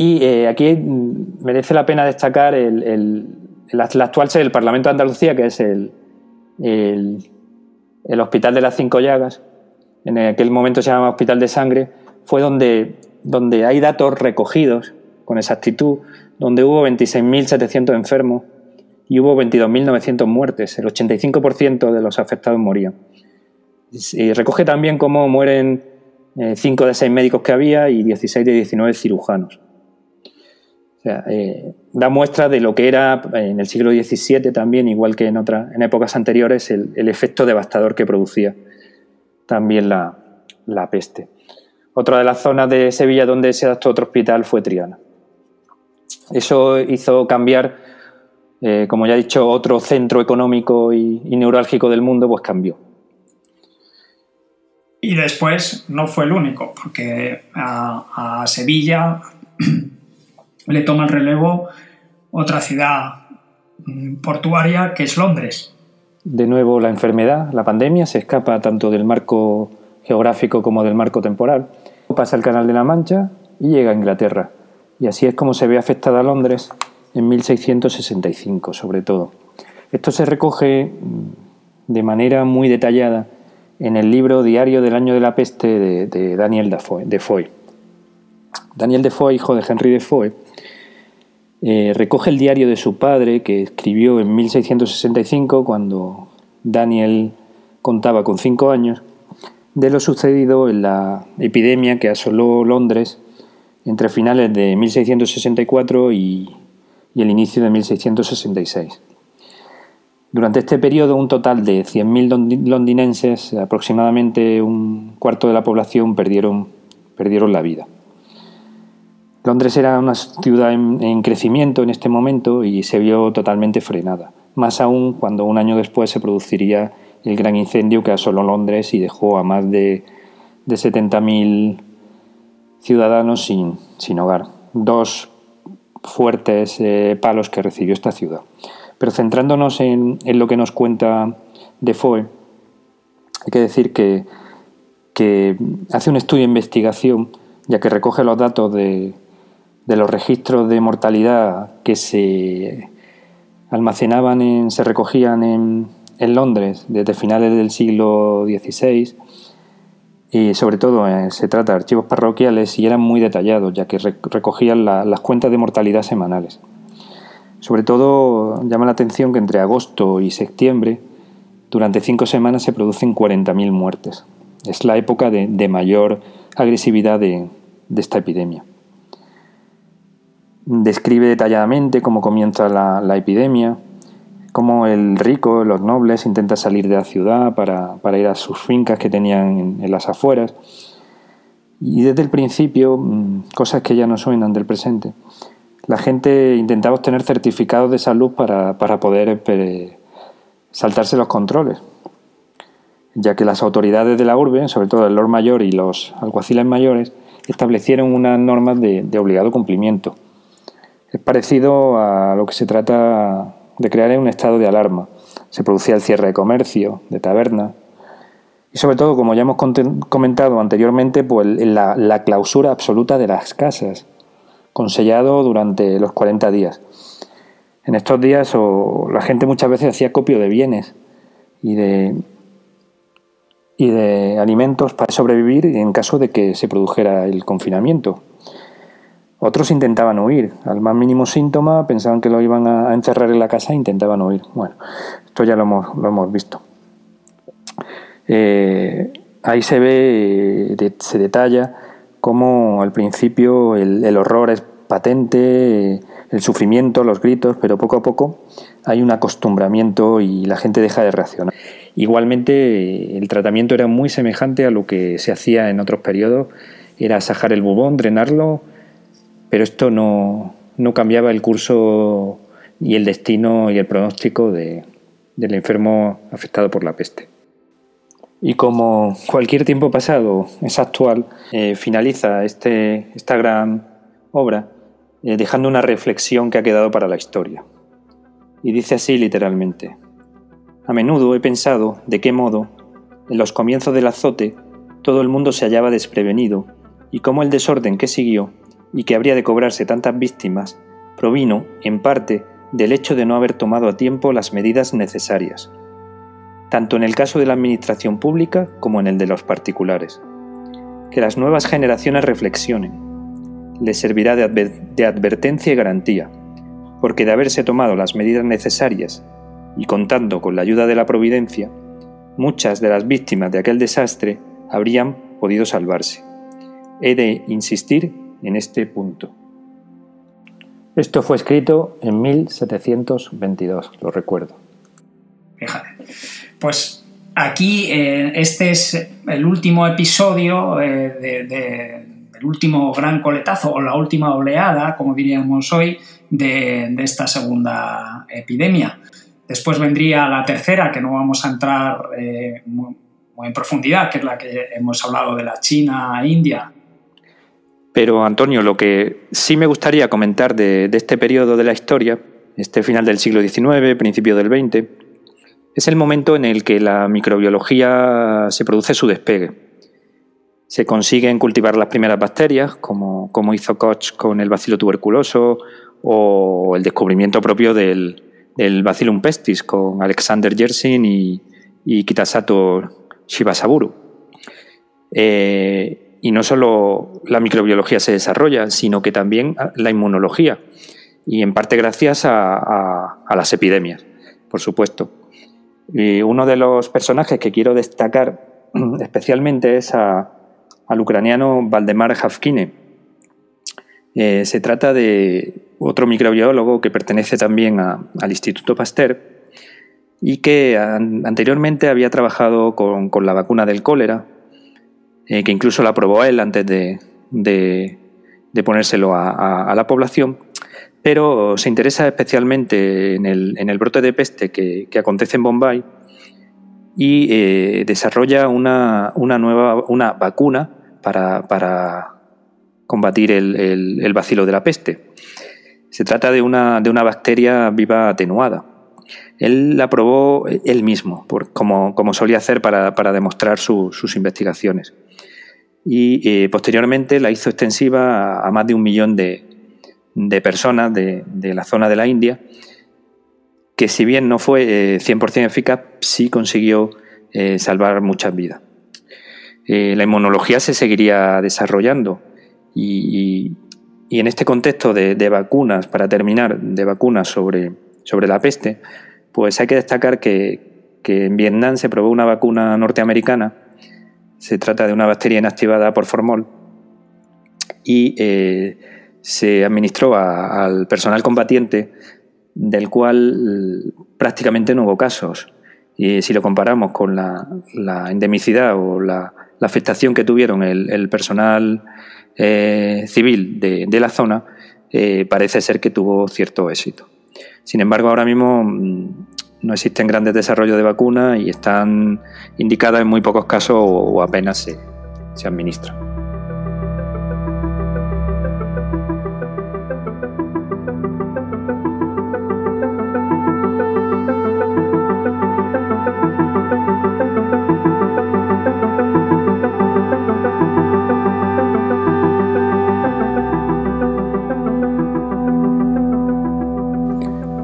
Y eh, aquí merece la pena destacar el, actual sede del Parlamento de Andalucía, que es el, el, Hospital de las Cinco Llagas, en aquel momento se llamaba Hospital de Sangre, fue donde, donde hay datos recogidos con exactitud, donde hubo 26.700 enfermos y hubo 22.900 muertes, el 85% de los afectados morían. Y recoge también cómo mueren 5 eh, de 6 médicos que había y 16 de 19 cirujanos. O sea, eh, da muestra de lo que era eh, en el siglo XVII también, igual que en, otras en épocas anteriores, el, efecto devastador que producía también la, peste. Otra de las zonas de Sevilla donde se adaptó otro hospital fue Triana. Eso hizo cambiar, eh, como ya he dicho, otro centro económico y, neurálgico del mundo, pues cambió. Y después no fue el único, porque a Sevilla le toma el relevo otra ciudad mm, portuaria que es Londres. De nuevo la enfermedad, la pandemia, se escapa tanto del marco geográfico como del marco temporal. Pasa el Canal de la Mancha y llega a Inglaterra. Y así es como se ve afectada Londres en 1665, sobre todo. Esto se recoge mm, de manera muy detallada en el libro Diario del Año de la Peste de, Daniel Defoe. Daniel Defoe, hijo de Henry Defoe, eh, recoge el diario de su padre que escribió en 1665 cuando Daniel contaba con cinco años de lo sucedido en la epidemia que asoló Londres entre finales de 1664 y, y el inicio de 1666. Durante este periodo, un total de 100.000 londinenses, aproximadamente un cuarto de la población, perdieron, perdieron la vida. Londres era una ciudad en, crecimiento en este momento y se vio totalmente frenada, más aún cuando un año después se produciría el gran incendio que asoló Londres y dejó a más de, de 70.000 ciudadanos sin, hogar. Dos fuertes eh, palos que recibió esta ciudad. Pero centrándonos en, lo que nos cuenta Defoe, hay que decir que hace un estudio de investigación, ya que recoge los datos de, de los registros de mortalidad que se almacenaban, en, se recogían en, en Londres desde finales del siglo XVI y sobre todo eh, se trata de archivos parroquiales y eran muy detallados ya que recogían las cuentas de mortalidad semanales. Sobre todo llama la atención que entre agosto y septiembre durante cinco semanas se producen 40.000 muertes. Es la época de, mayor agresividad de esta epidemia describe detalladamente cómo comienza la, epidemia, cómo el rico, los nobles, intentan salir de la ciudad para, ir a sus fincas que tenían en, las afueras. Y desde el principio, mm, cosas que ya no suenan del presente, la gente intentaba obtener certificados de salud para, poder eh, saltarse los controles, ya que las autoridades de la urbe, sobre todo el Lord Mayor y los alguaciles mayores, establecieron unas normas de obligado cumplimiento es parecido a lo que se trata de crear en un estado de alarma. Se producía el cierre de comercio, de tabernas, y sobre todo, como ya hemos comentado anteriormente, pues la, clausura absoluta de las casas, consellado durante los 40 días. En estos días la gente muchas veces hacía copio de bienes y de alimentos para sobrevivir en caso de que se produjera el confinamiento. Otros intentaban huir. Al más mínimo síntoma pensaban que lo iban a encerrar en la casa e intentaban huir. Bueno, esto ya lo hemos, lo hemos visto. Eh, ahí se ve, se detalla cómo al principio el, horror es patente, el sufrimiento, los gritos, pero poco a poco hay un acostumbramiento y la gente deja de reaccionar. Igualmente, el tratamiento era muy semejante a lo que se hacía en otros periodos, era sajar el bubón, drenarlo, pero esto no, cambiaba el curso y el destino y el pronóstico de, del enfermo afectado por la peste. Y como cualquier tiempo pasado es actual, eh, finaliza este, esta gran obra eh, dejando una reflexión que ha quedado para la historia. Y dice así literalmente, a menudo he pensado de qué modo, en los comienzos del azote, todo el mundo se hallaba desprevenido y cómo el desorden que siguió y que habría de cobrarse tantas víctimas provino, en parte, del hecho de no haber tomado a tiempo las medidas necesarias, tanto en el caso de la administración pública como en el de los particulares. Que las nuevas generaciones reflexionen. Les servirá de, advertencia y garantía, porque de haberse tomado las medidas necesarias y contando con la ayuda de la Providencia, muchas de las víctimas de aquel desastre habrían podido salvarse. He de insistir en este punto. Esto fue escrito en 1722, lo recuerdo. Fíjate. Pues aquí eh, este es el último episodio eh, del último gran coletazo o la última oleada, como diríamos hoy, de, esta segunda epidemia. Después vendría la tercera, que no vamos a entrar eh, muy, en profundidad, que es la que hemos hablado de la China, India. Pero Antonio, lo que sí me gustaría comentar de, este periodo de la historia, este final del siglo XIX, principio del XX, es el momento en el que la microbiología se produce su despegue. Se consiguen cultivar las primeras bacterias, como, hizo Koch con el bacilo tuberculoso, o el descubrimiento propio del, del Bacillum pestis con Alexander Yersin y, Kitasato Shibasaburu. Eh, y no solo la microbiología se desarrolla, sino que también la inmunología, y en parte gracias a las epidemias, por supuesto. Y uno de los personajes que quiero destacar especialmente es al ucraniano Valdemar Javkine. Eh, se trata de otro microbiólogo que pertenece también al Instituto Pasteur y que anteriormente había trabajado con, la vacuna del cólera, eh, que incluso la probó él antes de, ponérselo a, la población, pero se interesa especialmente en el, brote de peste que, acontece en Bombay y eh, desarrolla una, nueva una vacuna para, combatir el, el, bacilo de la peste. Se trata de una, de una bacteria viva atenuada. Él la probó él mismo, como, como, solía hacer para, demostrar sus investigaciones. Y eh, posteriormente la hizo extensiva a más de un millón de, de personas de, la zona de la India, que si bien no fue 100% eh, eficaz, sí consiguió eh, salvar muchas vidas. Eh, la inmunología se seguiría desarrollando y, en este contexto de, vacunas, para terminar, de vacunas sobre, sobre la peste, pues hay que destacar que, en Vietnam se probó una vacuna norteamericana, se trata de una bacteria inactivada por formol, y se administró al personal combatiente, del cual prácticamente no hubo casos. Y si lo comparamos con la, endemicidad o la, afectación que tuvieron el, personal eh, civil de, la zona, eh, parece ser que tuvo cierto éxito. Sin embargo, ahora mismo mm, no existen grandes desarrollos de vacunas y están indicadas en muy pocos casos o, apenas se, se administran.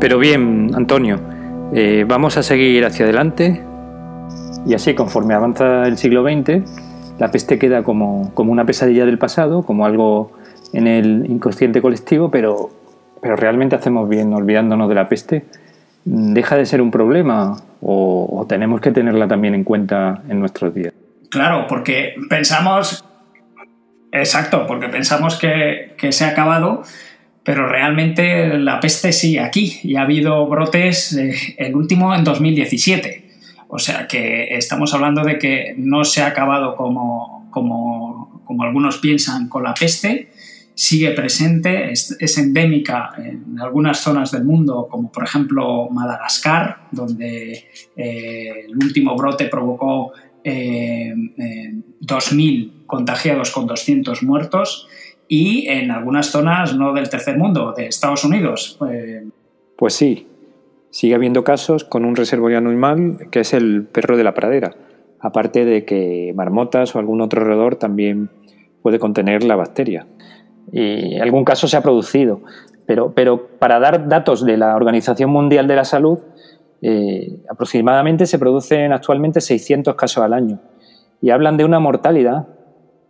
Pero bien, Antonio, eh, vamos a seguir hacia adelante y así conforme avanza el siglo XX, la peste queda como, una pesadilla del pasado, como algo en el inconsciente colectivo, pero, pero realmente hacemos bien olvidándonos de la peste. ¿Deja de ser un problema o, tenemos que tenerla también en cuenta en nuestros días? Claro, porque pensamos, exacto, porque pensamos que, que se ha acabado, pero realmente la peste sigue aquí y ha habido brotes, eh, el último en 2017. O sea que estamos hablando de que no se ha acabado como, como, como algunos piensan con la peste, sigue presente, es, endémica en algunas zonas del mundo, como por ejemplo Madagascar, donde eh, el último brote provocó 2.000 eh, contagiados con 200 muertos y en algunas zonas no del tercer mundo, de Estados Unidos. Eh, pues sí, sigue habiendo casos con un reservorio anual que es el perro de la pradera, aparte de que marmotas o algún otro roedor también puede contener la bacteria. y algún caso se ha producido. Pero, pero para dar datos de la Organización Mundial de la Salud, eh, aproximadamente se producen actualmente 600 casos al año y hablan de una mortalidad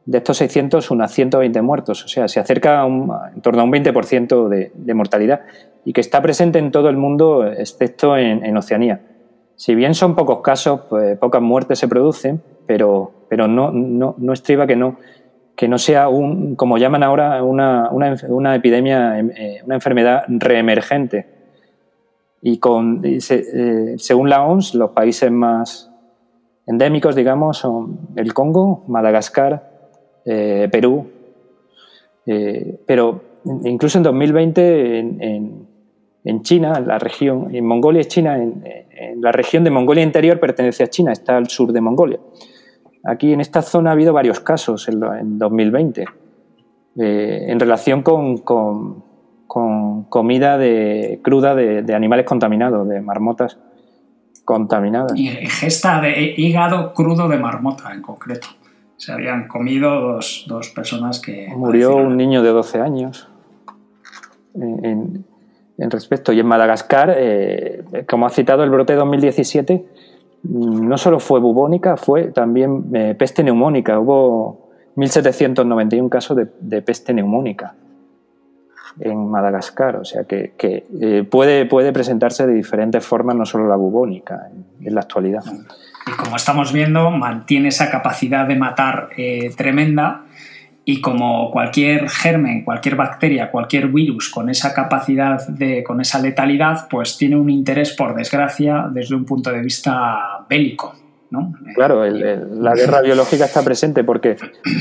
de estos 600, unas 120 muertos. O sea, se acerca en torno a un 20% de, de, mortalidad y que está presente en todo el mundo, excepto en, Oceanía. Si bien son pocos casos, pues, pocas muertes se producen, pero, pero no, no, no estriba que no, que no sea, un, como llaman ahora, una, una, una epidemia, eh, una enfermedad reemergente. Y con, eh, según la OMS, los países más endémicos, digamos, son el Congo, Madagascar, eh, Perú. pero incluso en 2020 en, en, China, en la región, en Mongolia es China, en, la región de Mongolia interior pertenece a China, está al sur de Mongolia. Aquí en esta zona ha habido varios casos en, 2020 eh, en relación con, comida de, cruda de, animales contaminados, de marmotas contaminadas. Y gesta de hígado crudo de marmota en concreto. Se habían comido dos, personas que... Murió un niño de 12 años. En, respecto. Y en Madagascar, eh, como ha citado el brote 2017, no solo fue bubónica, fue también eh, peste neumónica. Hubo 1.791 casos de, peste neumónica en Madagascar. O sea que, eh, puede, puede presentarse de diferentes formas, no solo la bubónica en, la actualidad. Y como estamos viendo, mantiene esa capacidad de matar eh, tremenda y como cualquier germen, cualquier bacteria, cualquier virus con esa capacidad de, con esa letalidad, pues tiene un interés, por desgracia, desde un punto de vista bélico. ¿no? Claro, la guerra biológica está presente porque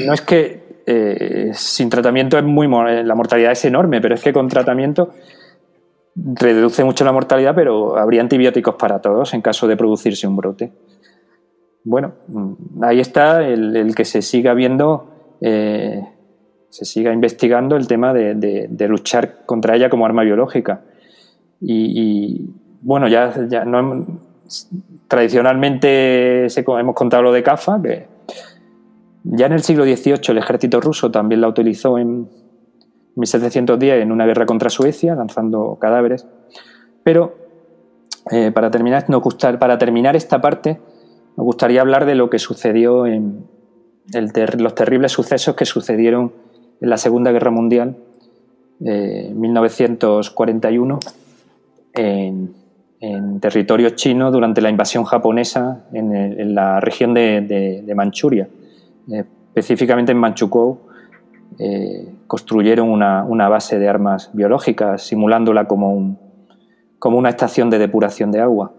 no es que eh, sin tratamiento es muy la mortalidad es enorme, pero es que con tratamiento reduce mucho la mortalidad, pero habría antibióticos para todos en caso de producirse un brote. Bueno, mm, ahí está el que se siga viendo eh, se siga investigando el tema de, luchar contra ella como arma biológica. Y, bueno, ya, ya no tradicionalmente hemos contado lo de CAFA, que ya en el siglo XVIII el ejército ruso también la utilizó en 1710 en una guerra contra Suecia, lanzando cadáveres. Pero eh, para, terminar, para terminar esta parte, me gustaría hablar de lo que sucedió en, los terribles sucesos que sucedieron en la Segunda Guerra Mundial, eh, en 1941, en, territorio chino durante la invasión japonesa en, la región de, Manchuria, eh, específicamente en Manchukuo. Eh, construyeron una, base de armas biológicas, simulándola como, como una estación de depuración de agua.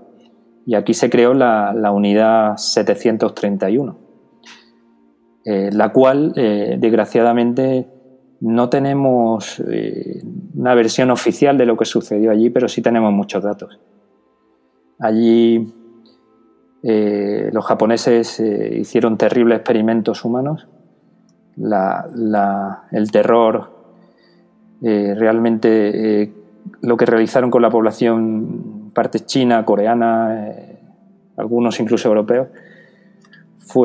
Y aquí se creó la, unidad 731 eh, la cual, eh, desgraciadamente, no tenemos eh, una versión oficial de lo que sucedió allí, pero sí tenemos muchos datos. Allí los japoneses hicieron terribles experimentos humanos. el terror, realmente lo que realizaron con la población, parte china, coreana, algunos incluso europeos,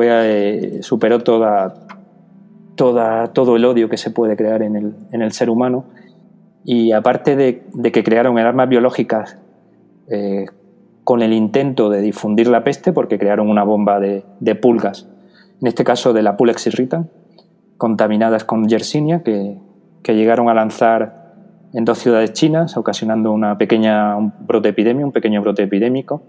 eh, superó todo el odio que se puede crear en el, ser humano. Y aparte de, que crearon armas biológicas eh, con el intento de difundir la peste, porque crearon una bomba de, de pulgas, en este caso de la Pulex irritan, contaminadas con Yersinia, que, que, llegaron a lanzar en dos ciudades chinas, ocasionando una pequeña, un brote epidemia, un pequeño brote epidémico.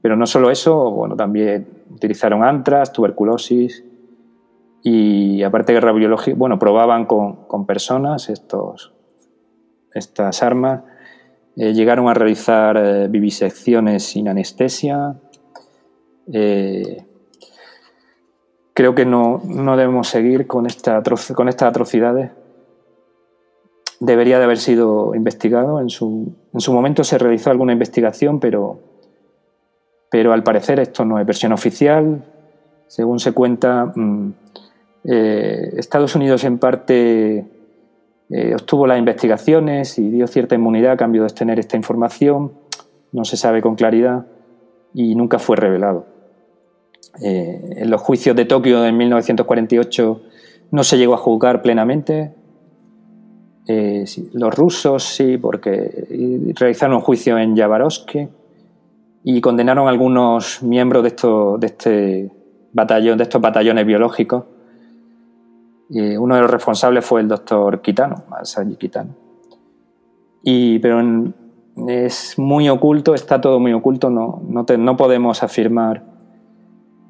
Pero no solo eso, bueno, también utilizaron antras, tuberculosis y aparte de guerra biológica, bueno, probaban con, personas estos, estas armas, eh, llegaron a realizar eh, vivisecciones sin anestesia. Eh, creo que no, debemos seguir con, esta, con estas atrocidades. Debería de haber sido investigado. En su, en su momento se realizó alguna investigación, pero pero al parecer esto no es versión oficial. Según se cuenta, mm, eh, Estados Unidos en parte eh, obtuvo las investigaciones y dio cierta inmunidad a cambio de tener esta información. No se sabe con claridad y nunca fue revelado. Eh, en los juicios de Tokio en 1948 no se llegó a juzgar plenamente. Eh, los rusos sí, porque realizaron un juicio en Yabarovsk y condenaron a algunos miembros de, de, este batallón, de estos batallones biológicos. uno de los responsables fue el doctor Kitano, Masayi Kitano. Y, pero es muy oculto, está todo muy oculto, no, no, podemos afirmar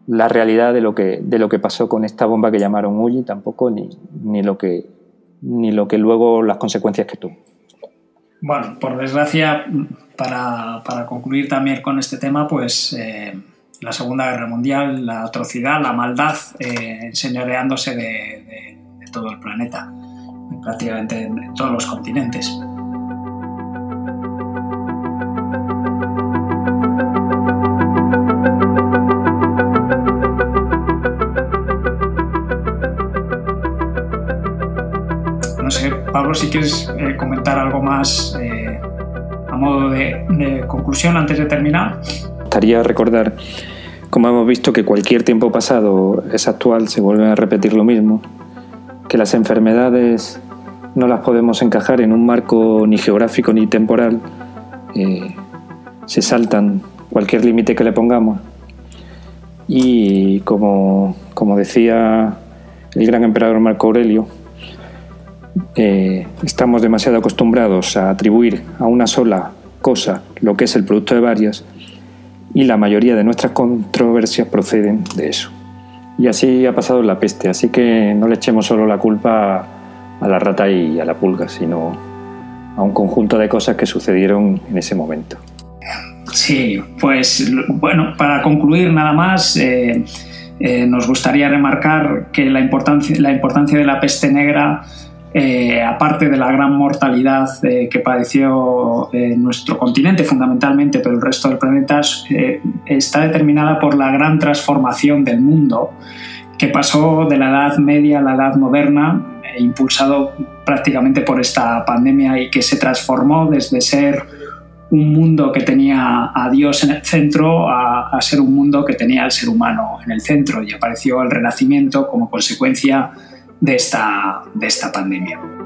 la realidad de lo, que, de lo que pasó con esta bomba que llamaron Uyi tampoco, ni, ni lo que ni lo que luego las consecuencias que tuvo. Bueno, por desgracia, para, concluir también con este tema, pues eh, la Segunda Guerra Mundial, la atrocidad, la maldad, eh, enseñoreándose de, todo el planeta, prácticamente en todos los continentes. Si quieres eh, comentar algo más eh, a modo de, conclusión antes de terminar. Gustaría recordar, como hemos visto, que cualquier tiempo pasado es actual, se vuelve a repetir lo mismo, que las enfermedades no las podemos encajar en un marco ni geográfico ni temporal, eh, se saltan cualquier límite que le pongamos. Y como, como decía el gran emperador Marco Aurelio, eh, estamos demasiado acostumbrados a atribuir a una sola cosa lo que es el producto de varias y la mayoría de nuestras controversias proceden de eso. Y así ha pasado la peste, así que no le echemos solo la culpa a la rata y a la pulga, sino a un conjunto de cosas que sucedieron en ese momento. Sí, pues bueno, para concluir nada más, eh, eh, nos gustaría remarcar que la importancia, la importancia de la peste negra eh, aparte de la gran mortalidad eh, que padeció eh, nuestro continente fundamentalmente, pero el resto del planeta, está determinada por la gran transformación del mundo que pasó de la Edad Media a la Edad Moderna, impulsado prácticamente por esta pandemia y que se transformó desde ser un mundo que tenía a Dios en el centro a, a ser un mundo que tenía al ser humano en el centro. Y apareció el Renacimiento como consecuencia de esta, de esta pandemia.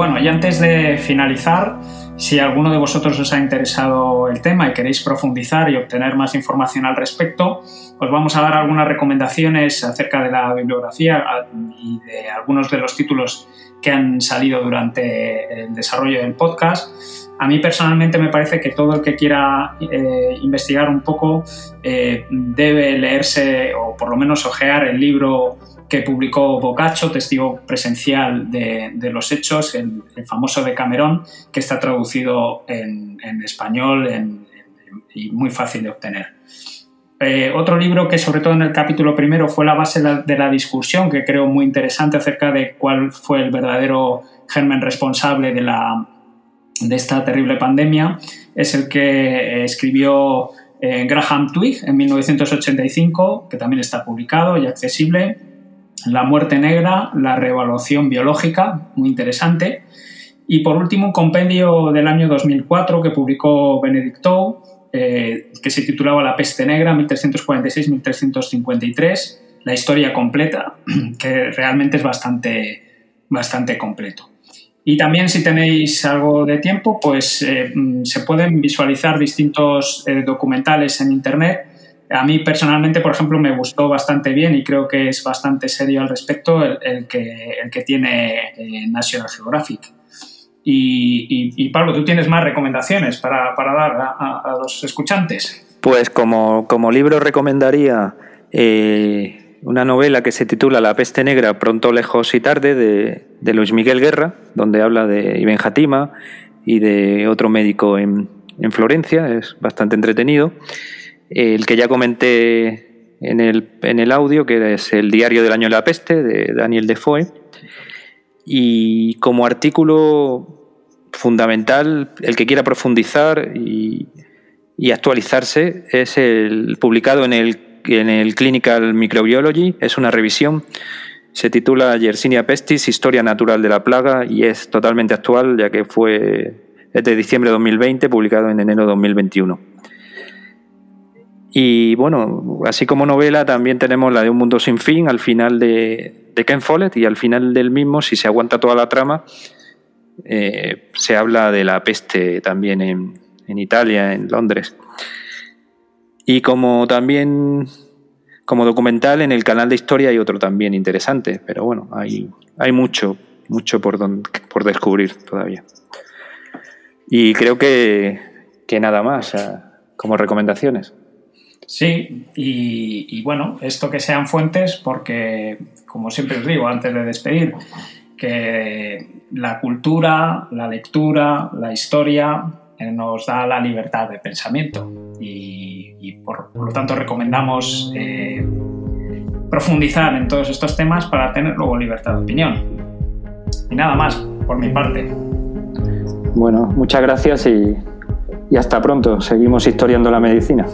Bueno, y antes de finalizar, si alguno de vosotros os ha interesado el tema y queréis profundizar y obtener más información al respecto, os vamos a dar algunas recomendaciones acerca de la bibliografía y de algunos de los títulos que han salido durante el desarrollo del podcast. A mí personalmente me parece que todo el que quiera eh, investigar un poco eh, debe leerse o por lo menos ojear el libro que publicó Boccaccio, testigo presencial de, los hechos, el, famoso de Camerón, que está traducido en, español y muy fácil de obtener. Eh, otro libro que sobre todo en el capítulo primero fue la base de la discusión, que creo muy interesante acerca de cuál fue el verdadero germen responsable de, la, de esta terrible pandemia, es el que escribió eh, Graham Twigg en 1985, que también está publicado y accesible, la muerte negra, la reevaluación biológica, muy interesante. Y por último, un compendio del año 2004 que publicó Benedicto, eh, que se titulaba La peste negra, 1346-1353, la historia completa, que realmente es bastante, bastante completo. Y también si tenéis algo de tiempo, pues eh, mm, se pueden visualizar distintos eh, documentales en Internet a mí personalmente, por ejemplo, me gustó bastante bien y creo que es bastante serio al respecto el, que, el que tiene eh, National Geographic. Y, Pablo, tú tienes más recomendaciones para, dar a, los escuchantes. Pues como, libro recomendaría eh, una novela que se titula La peste negra, pronto, lejos y tarde, de, Luis Miguel Guerra, donde habla de Ibn Jatima y de otro médico en, en Florencia, es bastante entretenido el que ya comenté en el, en el audio, que es el Diario del Año de la Peste, de Daniel Defoe. Y como artículo fundamental, el que quiera profundizar y, actualizarse, es el publicado en el, en el Clinical Microbiology, es una revisión Se titula Yersinia pestis, Historia Natural de la Plaga y es totalmente actual ya que fue de diciembre de 2020, publicado en enero de 2021. Y bueno, así como novela también tenemos la de Un Mundo Sin Fin al final de, de Ken Follett y al final del mismo, si se aguanta toda la trama, eh, se habla de la peste también en, en Italia, en Londres. Y como también como documental en el canal de historia hay otro también interesante, pero bueno, hay, hay mucho, mucho por, por descubrir todavía. Y creo que, que nada más como recomendaciones. Sí, y, bueno, esto que sean fuentes, porque como siempre os digo antes de despedir, que la cultura, la lectura, la historia eh, nos da la libertad de pensamiento y, por, lo tanto recomendamos eh, profundizar en todos estos temas para tener luego libertad de opinión. Y nada más, por mi parte. Bueno, muchas gracias y hasta pronto. Seguimos historiando la medicina.